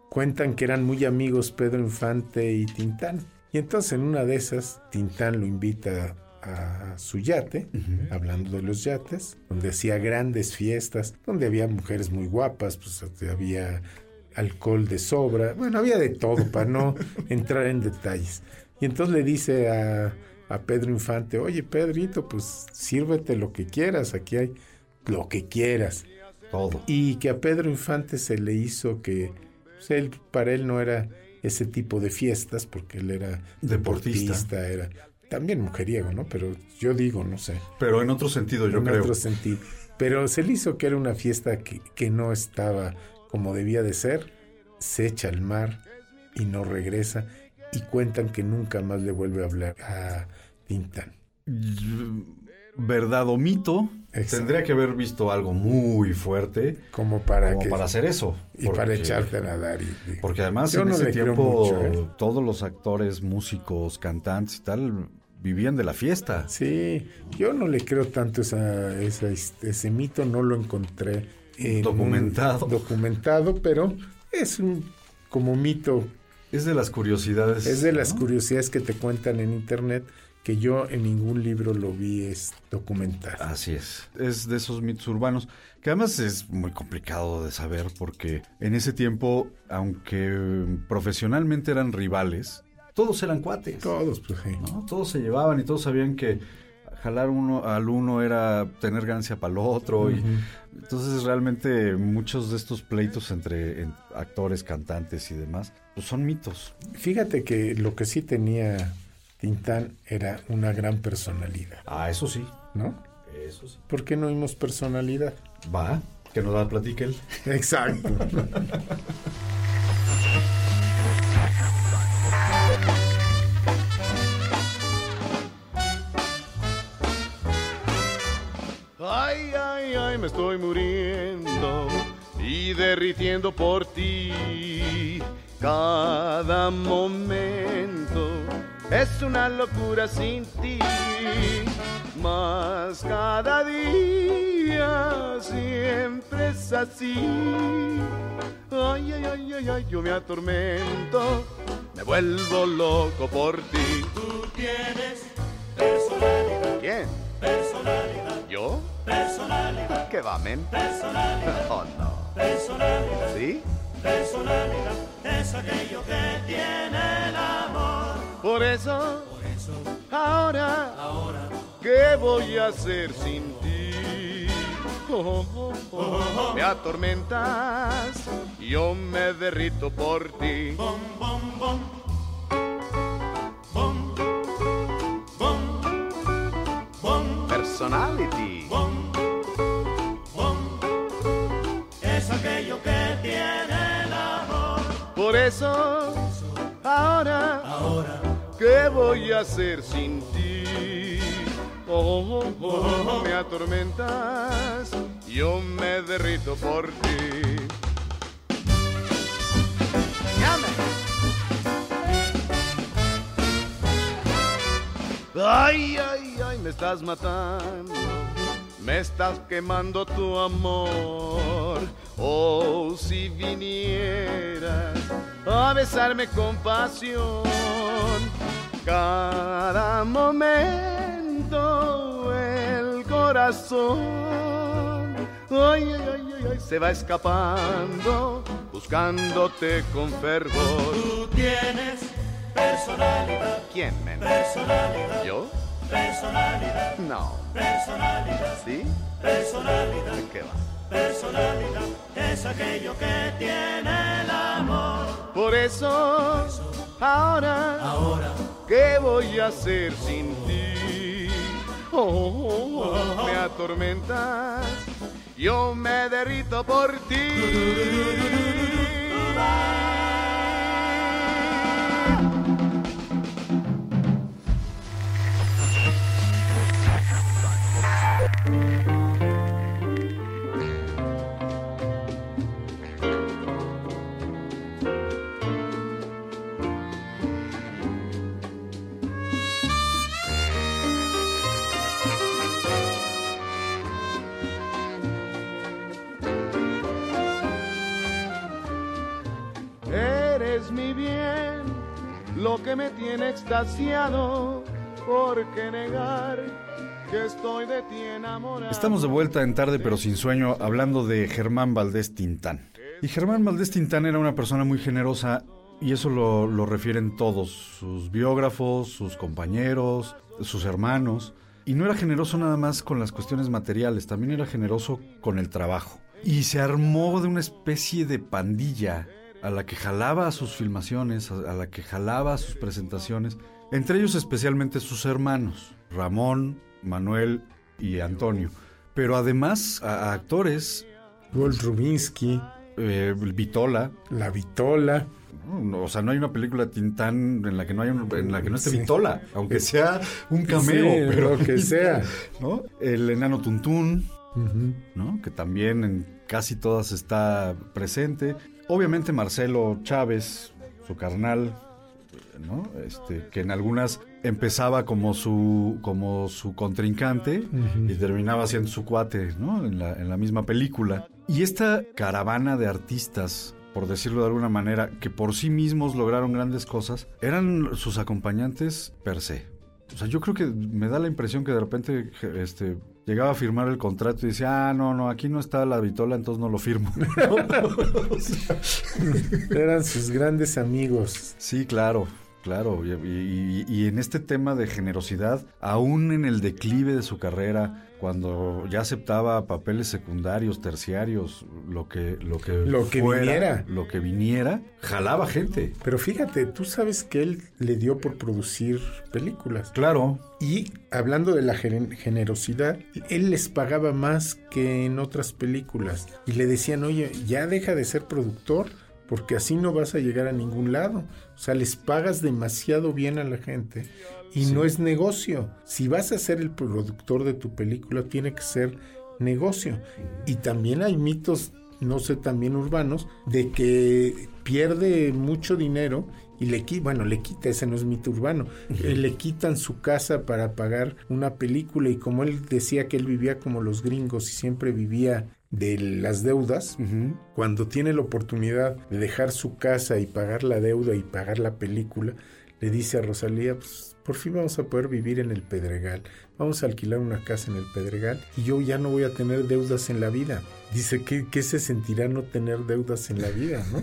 Cuentan que eran muy amigos Pedro Infante y Tintán. Y entonces en una de esas, Tintán lo invita a su yate, hablando de los yates, donde hacía grandes fiestas, donde había mujeres muy guapas, pues había alcohol de sobra, bueno, había de todo para no entrar en detalles. Y entonces le dice a, a Pedro Infante, oye Pedrito, pues sírvete lo que quieras, aquí hay lo que quieras. Todo. Y que a Pedro Infante se le hizo que pues, él, para él no era ese tipo de fiestas, porque él era Deportista. deportista, era también mujeriego, ¿no? Pero yo digo, no sé. Pero en otro sentido, yo en creo. otro sentido. Pero se le hizo que era una fiesta que, que no estaba como debía de ser. Se echa al mar y no regresa. Y cuentan que nunca más le vuelve a hablar a Tintán. ¿Verdad o mito? Exacto. Tendría que haber visto algo muy fuerte como para, como que- para hacer eso. Y para echarte a nadar. y- Porque además en no ese tiempo mucho, ¿eh? todos los actores, músicos, cantantes y tal vivían de la fiesta. Sí, yo no le creo tanto esa, esa- ese mito, no lo encontré en un Documentado. documentado, pero es un como mito. Es de las curiosidades. Es de las curiosidades que te cuentan en internet que yo en ningún libro lo vi es documentado. Así es. Es de esos mitos urbanos que además es muy complicado de saber porque en ese tiempo, aunque profesionalmente eran rivales, todos eran cuates. Todos, pues sí. ¿no? Todos se llevaban y todos sabían que jalar uno al uno era tener ganancia para el otro. y entonces realmente muchos de estos pleitos entre en- actores, cantantes y demás, pues son mitos. Fíjate que lo que sí tenía Tintán era una gran personalidad. Ah, eso sí. ¿No? Eso sí. ¿Por qué no vimos personalidad? Va, que nos la platique él. Exacto. Ay, ay, ay, me estoy muriendo y derritiendo por ti. Cada momento es una locura sin ti, mas cada día siempre es así. Ay, ay, ay, ay, ay, yo me atormento, me vuelvo loco por ti. Tú tienes personalidad, ¿Quién? personalidad, ¿Yo? personalidad, ¿Qué va, men? personalidad, Oh, no. personalidad, ¿Sí? personalidad, es aquello que tiene el amor. Por eso, Por eso, ahora, ahora, ¿qué voy a hacer sin ti? Oh, oh, oh, Me atormentas, yo me derrito por ti. bom, bom, bom, bom, bom, bom, Personality. bom, bom, es aquello que tiene el amor. Por eso, ahora, Ahora, ¿qué voy a hacer sin ti? Oh, oh, oh, me atormentas, yo me derrito por ti. Ay, ay, ay, me estás matando, me estás quemando tu amor. Oh, si vinieras a besarme con pasión, cada momento el corazón. Ay, ay, ay, ay, ay, se va escapando, buscándote con fervor. tú tienes personalidad, ¿Quién, men? personalidad, ¿Yo? personalidad, No. personalidad, ¿Sí? personalidad. ¿Qué va? Personalidad es aquello que tiene el amor. Por eso, ahora, Ahora, ¿qué voy a hacer sin ti? Oh, oh, oh, me atormentas, yo me derrito por ti. Lo que me tiene extasiado, ¿por qué negar que estoy de ti enamorado? Estamos de vuelta en tarde pero sin sueño hablando de Germán Valdés Tintán. Y Germán Valdés Tintán era una persona muy generosa y eso lo, lo refieren todos, sus biógrafos, sus compañeros, sus hermanos. Y no era generoso nada más con las cuestiones materiales, también era generoso con el trabajo. Y se armó de una especie de pandilla a la que jalaba a sus filmaciones, a, a la que jalaba a sus presentaciones, entre ellos especialmente sus hermanos, Ramón, Manuel y Antonio. Pero además a, a actores, Walt Rubinsky, eh, Vitola. La Vitola. O sea, no hay una película Tintán en la que no hay un- en la que no esté Sí. Vitola, aunque sea un cameo, Sí, pero que sea. ¿no? El enano Tuntún. ¿no? Que también en casi todas está presente. Obviamente Marcelo Chávez, su carnal, ¿no? Este, que en algunas empezaba como su como su contrincante y terminaba siendo su cuate, ¿no? En la, en la misma película. Y esta caravana de artistas, por decirlo de alguna manera, que por sí mismos lograron grandes cosas, eran sus acompañantes per se. O sea, yo creo que me da la impresión que de repente este, llegaba a firmar el contrato y decía, ah, no, no, aquí no está la vitola, entonces no lo firmo. O sea, Eran sus grandes amigos. Sí, claro, claro. Y, y- y en este tema de generosidad, aún en el declive de su carrera, cuando ya aceptaba papeles secundarios, terciarios, lo que lo que, Lo que fuera, viniera. lo que viniera, jalaba gente. Pero fíjate, tú sabes que él le dio por producir películas. Claro. Y hablando de la generosidad, él les pagaba más que en otras películas. Y le decían, oye, ya deja de ser productor porque así no vas a llegar a ningún lado. O sea, les pagas demasiado bien a la gente y Sí. no es negocio. Si vas a ser el productor de tu película, tiene que ser negocio. Y también hay mitos, no sé, también urbanos, de que pierde mucho dinero y le quita, bueno, le quita, ese no es mito urbano, eh, le quitan su casa para pagar una película y como él decía que él vivía como los gringos y siempre vivía de las deudas, cuando tiene la oportunidad de dejar su casa y pagar la deuda y pagar la película, le dice a Rosalía, pues por fin vamos a poder vivir en el Pedregal, vamos a alquilar una casa en el Pedregal y yo ya no voy a tener deudas en la vida. Dice, ¿qué, qué se sentirá no tener deudas en la vida, no?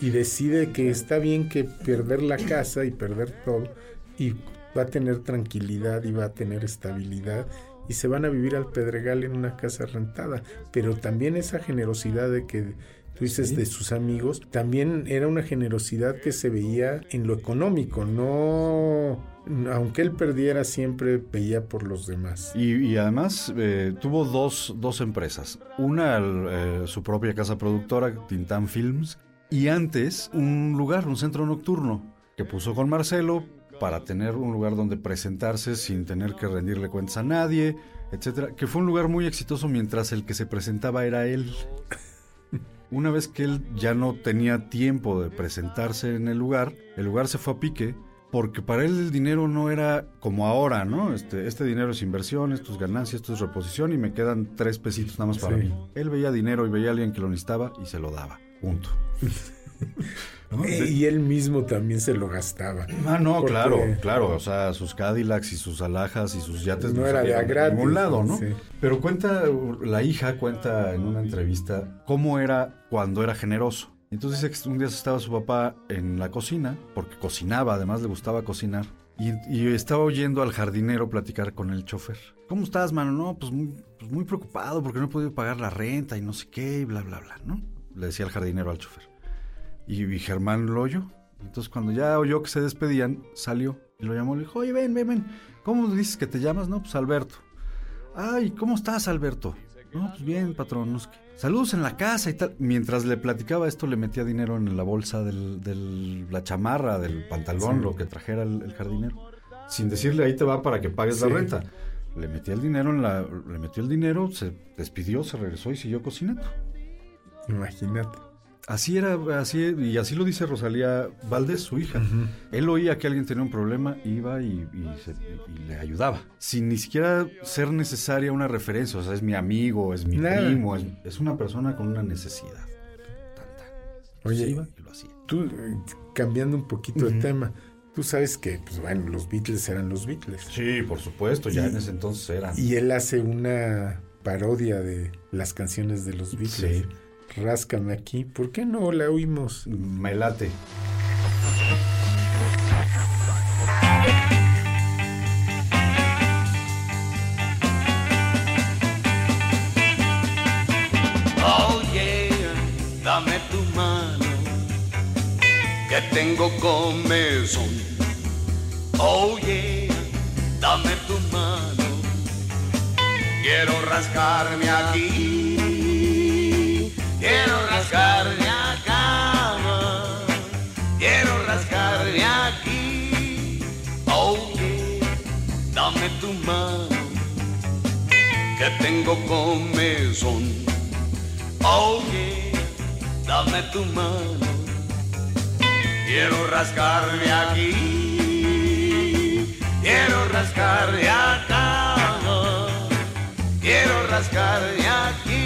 Y decide que está bien que perder la casa y perder todo y va a tener tranquilidad y va a tener estabilidad y se van a vivir al Pedregal en una casa rentada. Pero también esa generosidad de que tú dices Sí. de sus amigos, también era una generosidad que se veía en lo económico, no... Aunque él perdiera, siempre veía por los demás. Y, y además eh, tuvo dos, dos empresas. Una, eh, su propia casa productora, Tintán Films, y antes un lugar, un centro nocturno, que puso con Marcelo para tener un lugar donde presentarse sin tener que rendirle cuentas a nadie, etcétera, que fue un lugar muy exitoso mientras el que se presentaba era él. Una vez que él ya no tenía tiempo de presentarse en el lugar, el lugar se fue a pique porque para él el dinero no era como ahora, ¿no? Este, este dinero es inversión, esto es ganancia, esto es reposición y me quedan tres pesitos nada más para Sí. mí. Él veía dinero y veía a alguien que lo necesitaba y se lo daba. Punto. ¿No? Eh, Y él mismo también se lo gastaba. Ah, no, Porque- claro, claro. O sea, sus Cadillacs y sus alhajas y sus yates No era de a salieron gratis, ningún lado, ¿no? sí. Pero cuenta, la hija cuenta en una entrevista cómo era cuando era generoso. Entonces dice que un día estaba su papá en la cocina, porque cocinaba, además le gustaba cocinar. Y, y estaba oyendo al jardinero platicar con el chofer. ¿Cómo estás, mano? No, pues muy, pues muy preocupado porque no he podido pagar la renta y no sé qué, y bla, bla, bla, ¿no? Le decía el jardinero al chofer. Y, y Germán lo oyó. Entonces cuando ya oyó que se despedían, salió y lo llamó. Le dijo, oye, ven, ven, ven. ¿Cómo dices que te llamas? No, pues Alberto. Ay, ¿cómo estás, Alberto? No, pues bien, patrón. Saludos en la casa y tal. Mientras le platicaba esto, le metía dinero en la bolsa de la chamarra, del pantalón, Sí. lo que trajera el, el jardinero. Sin decirle, ahí te va para que pagues la renta. Le metía el dinero en la... Le metió el dinero, se despidió, se regresó y siguió cocinando. Imagínate. Así era, así, y así lo dice Rosalía Valdés, su hija. Él oía que alguien tenía un problema, iba y, y se- y le ayudaba. Sin ni siquiera ser necesaria una referencia, o sea, es mi amigo, es mi Nada. primo, es, es una persona con una necesidad. Oye, iba y lo hacía. tú, eh, cambiando un poquito de tema, tú sabes que, pues bueno, los Beatles eran los Beatles. Sí, por supuesto, ya Y- en ese entonces eran. Y él hace una parodia de las canciones de los Beatles. Ráscame aquí. ¿Por qué no la oímos? Me late. Oh yeah, dame tu mano, que tengo comezón. Oh yeah, dame tu mano, quiero rascarme aquí, quiero rascarme acá, quiero rascarme aquí. Oye, dame tu mano, que tengo comezón. Oye, dame tu mano, quiero rascarme aquí, quiero rascarme acá, quiero rascarme aquí.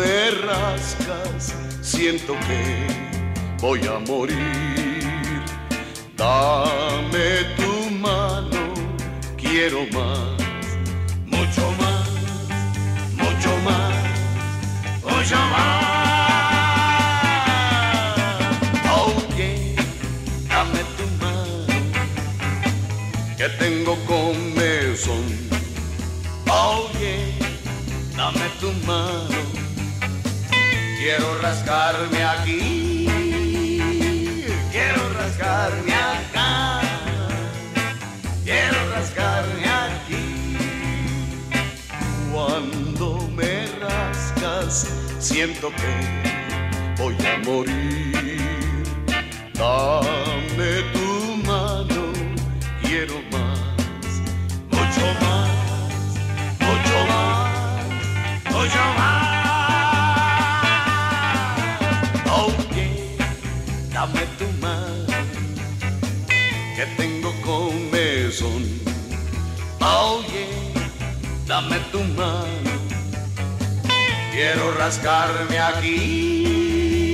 Me rascas, siento que voy a morir. Dame tu mano, quiero más, mucho más, mucho más, mucho más. Oye, dame tu mano, que tengo comezón. Oye, dame tu mano, quiero rascarme aquí, quiero rascarme acá, quiero rascarme aquí. Cuando me rascas, siento que voy a morir. Dame tu mano, quiero más, mucho más, mucho más, mucho más. Dame tu mano, que tengo comezón. Oye, dame tu mano, quiero rascarme aquí,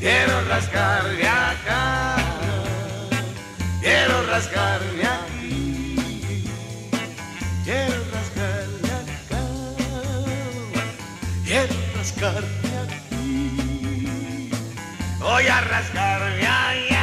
quiero rascarme acá, quiero rascarme aquí, quiero rascarme acá, quiero rascarme voy a rascarme allá.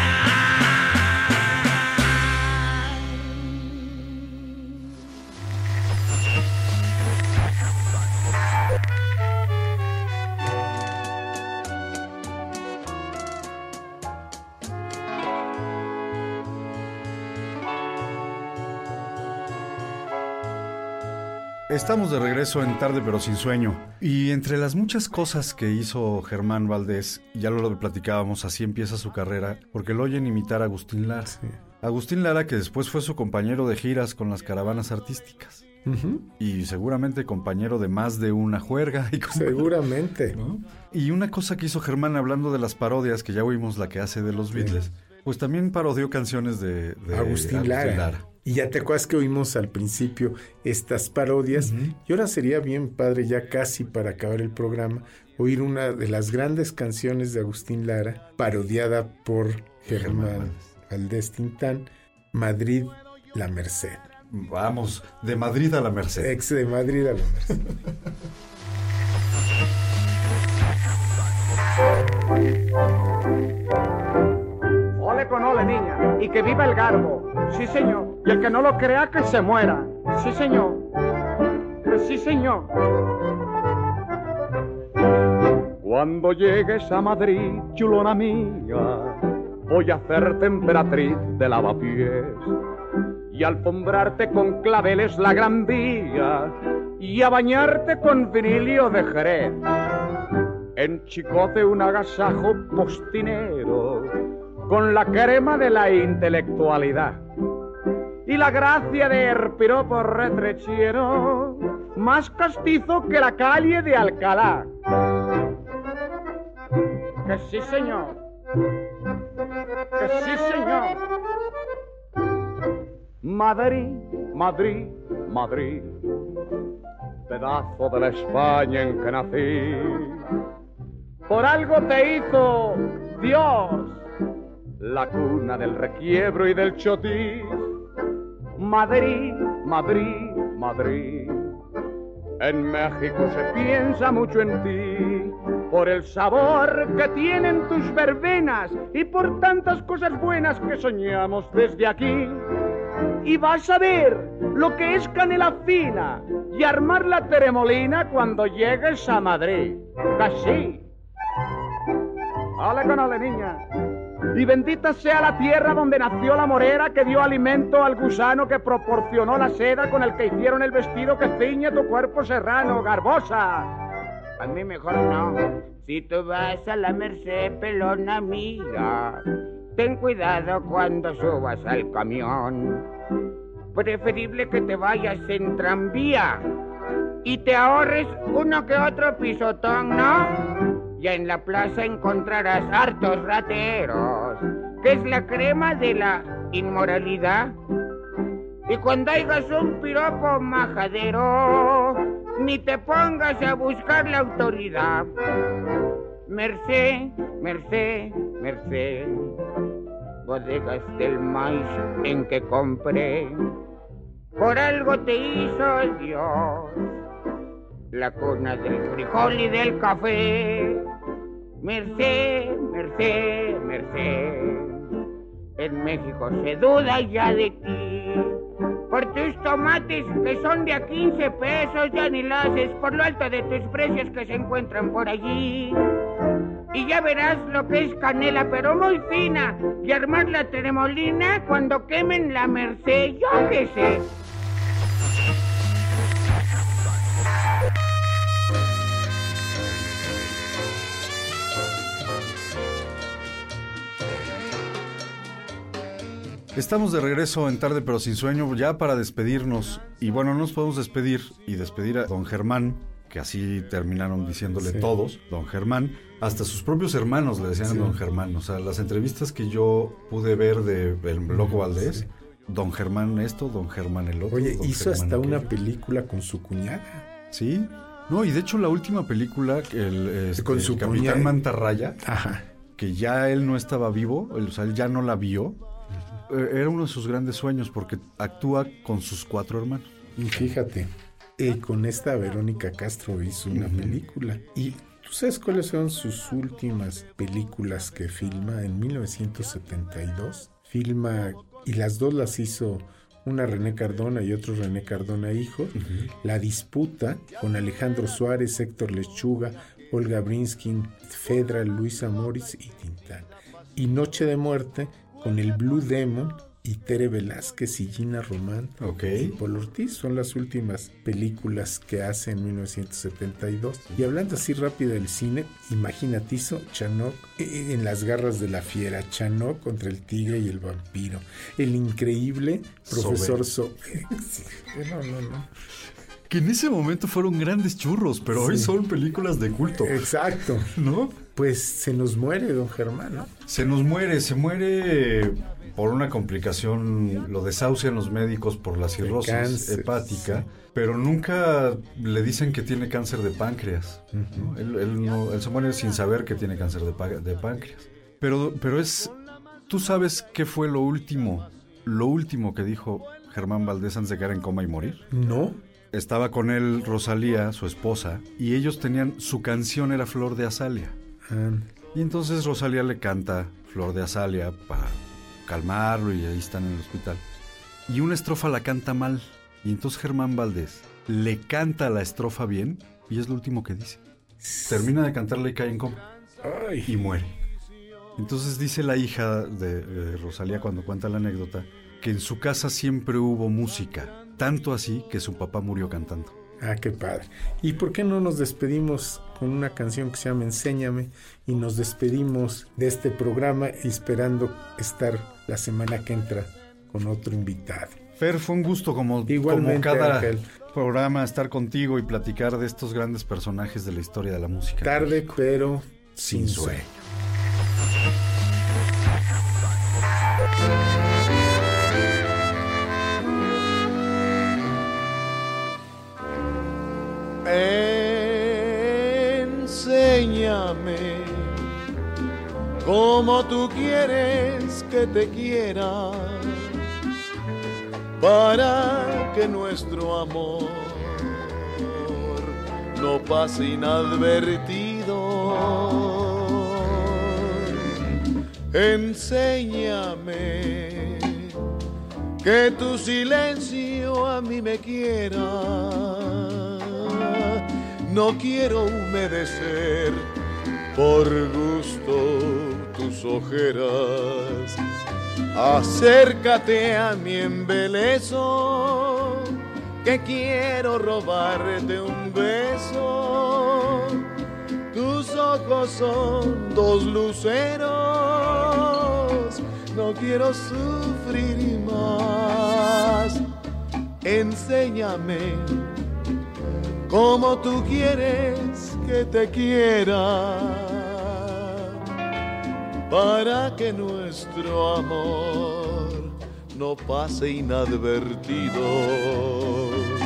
Estamos de regreso en Tarde pero sin sueño. Y entre las muchas cosas que hizo Germán Valdés, ya lo platicábamos, así empieza su carrera, porque lo oyen imitar a Agustín Lara. Agustín Lara que después fue su compañero de giras con las caravanas artísticas. Y seguramente compañero de más de una juerga. Y Seguramente. Y una cosa que hizo Germán hablando de las parodias, que ya oímos la que hace de los Beatles, pues también parodió canciones de, de Agustín, Lara. Y ya te acuerdas que oímos al principio estas parodias. Y ahora sería bien padre, ya casi para acabar el programa, oír una de las grandes canciones de Agustín Lara, parodiada por Germán Valdés Tintán, Madrid, La Merced. Vamos, de Madrid a la Merced. Ex de Madrid a la Merced. Ole con ole, niña. Y que viva el garbo. Sí, señor. Y el que no lo crea, que se muera. Sí, señor. Sí, señor. Cuando llegues a Madrid, chulona mía, voy a hacerte emperatriz de lavapiés y alfombrarte con claveles la gran vía y a bañarte con vinilio de Jerez. En chicote un agasajo postinero con la crema de la intelectualidad y la gracia de piropo retrechiero más castizo que la calle de Alcalá. Que sí, señor. Que sí, señor. Madrid, Madrid, Madrid, pedazo de la España en que nací. Por algo te hizo Dios, la cuna del requiebro y del chotis. Madrid, Madrid, Madrid. En México se piensa mucho en ti, por el sabor que tienen tus verbenas y por tantas cosas buenas que soñamos desde aquí. Y vas a ver lo que es canela fina y armar la teremolina cuando llegues a Madrid. Así. Ole con ole, niña. Y bendita sea la tierra donde nació la morera que dio alimento al gusano que proporcionó la seda con el que hicieron el vestido que ciñe tu cuerpo serrano, garbosa. A mí mejor no. Si tú vas a la merced, pelona amiga, ten cuidado cuando subas al camión. Preferible que te vayas en tranvía y te ahorres uno que otro pisotón, ¿no? Ya en la plaza encontrarás hartos rateros, que es la crema de la inmoralidad. Y cuando hagas un piropo majadero, ni te pongas a buscar la autoridad. Merced, merced, merced, bodegas del maíz en que compré, por algo te hizo Dios, la cuna del frijol y del café. Merced, merced, merced, en México se duda ya de ti. Por tus tomates que son de a 15 pesos ya ni las haces por lo alto de tus precios que se encuentran por allí. Y ya verás lo que es canela, pero muy fina, y armar la tremolina cuando quemen la merced, yo qué sé. Estamos de regreso en tarde pero sin sueño ya para despedirnos y bueno, no nos podemos despedir y despedir a don Germán, que así terminaron diciéndole Sí. todos, don Germán, hasta sus propios hermanos le decían Sí. don Germán, o sea, las entrevistas que yo pude ver de El Loco Valdés, don Germán esto, don Germán el otro. Oye, don hizo Germán hasta una película con su cuñada. Sí. No, y de hecho la última película, el, este, Con su el Capitán cuñada. Mantarraya, Ajá. que ya él no estaba vivo, él, o sea, él ya no la vio, era uno de sus grandes sueños porque actúa con sus cuatro hermanos. Y fíjate, eh, con esta Verónica Castro hizo una película. ¿Y tú sabes cuáles son sus últimas películas que filma? En 1972 filma, y las dos las hizo una René Cardona y otro René Cardona hijo, La Disputa con Alejandro Suárez, Héctor Lechuga, Olga Brinskin, Fedra, Luisa Morris y Tintán. Y Noche de Muerte con el Blue Demon y Tere Velázquez y Gina Román y Paul Ortiz. Son las últimas películas que hace en 1972. Y hablando así rápido del cine, imagínate, hizo Chanok eh, en las garras de la fiera, Chanok contra el tigre y el vampiro, el increíble profesor So. Sí, no, no, no. Que en ese momento fueron grandes churros, pero hoy son películas de culto. Exacto. ¿No? Pues se nos muere, don Germán, ¿no? Se nos muere, se muere por una complicación, lo desahucian los médicos por la cirrosis hepática, pero nunca le dicen que tiene cáncer de páncreas. ¿no? Él, él no- él se muere sin saber que tiene cáncer de páncreas. Pero, pero es, tú sabes qué fue lo último, lo último que dijo Germán Valdés antes de caer en coma y morir. No. Estaba con él Rosalía, su esposa, y ellos tenían, su canción era Flor de Azalia. Y entonces Rosalía le canta Flor de Azalia para calmarlo y ahí están en el hospital. Y una estrofa la canta mal. Y entonces Germán Valdés le canta la estrofa bien y es lo último que dice. Termina de cantarle y cae en coma. Y muere. Entonces dice la hija de, de Rosalía cuando cuenta la anécdota que en su casa siempre hubo música. Tanto así que su papá murió cantando. Ah, qué padre. ¿Y por qué no nos despedimos con una canción que se llama Enséñame? Y nos despedimos de este programa esperando estar la semana que entra con otro invitado. Fer, fue un gusto como, Igualmente, como cada Ángel. programa estar contigo y platicar de estos grandes personajes de la historia de la música. Tarde, pero sin, Sin sueño. Enséñame cómo tú quieres que te quiera para que nuestro amor no pase inadvertido. Enséñame que tu silencio a mí me quiera. No quiero humedecer por gusto tus ojeras. Acércate a mi embeleso, que quiero robarte un beso ojos son dos luceros, no quiero sufrir más. Enséñame cómo tú quieres que te quiera para que nuestro amor no pase inadvertido.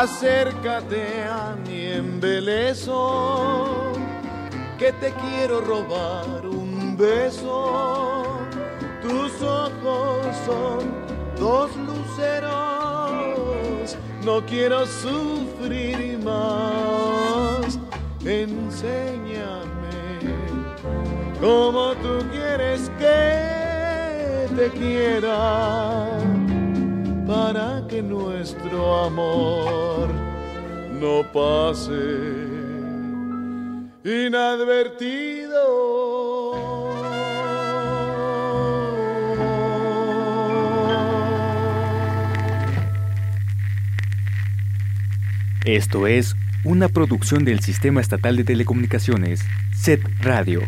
Acércate a mi embeleso, que te quiero robar un beso. Tus ojos son dos luceros, no quiero sufrir más. Enséñame cómo tú quieres que te quiera para que nuestro amor no pase inadvertido. Esto es una producción del Sistema Estatal de Telecomunicaciones, SET Radio.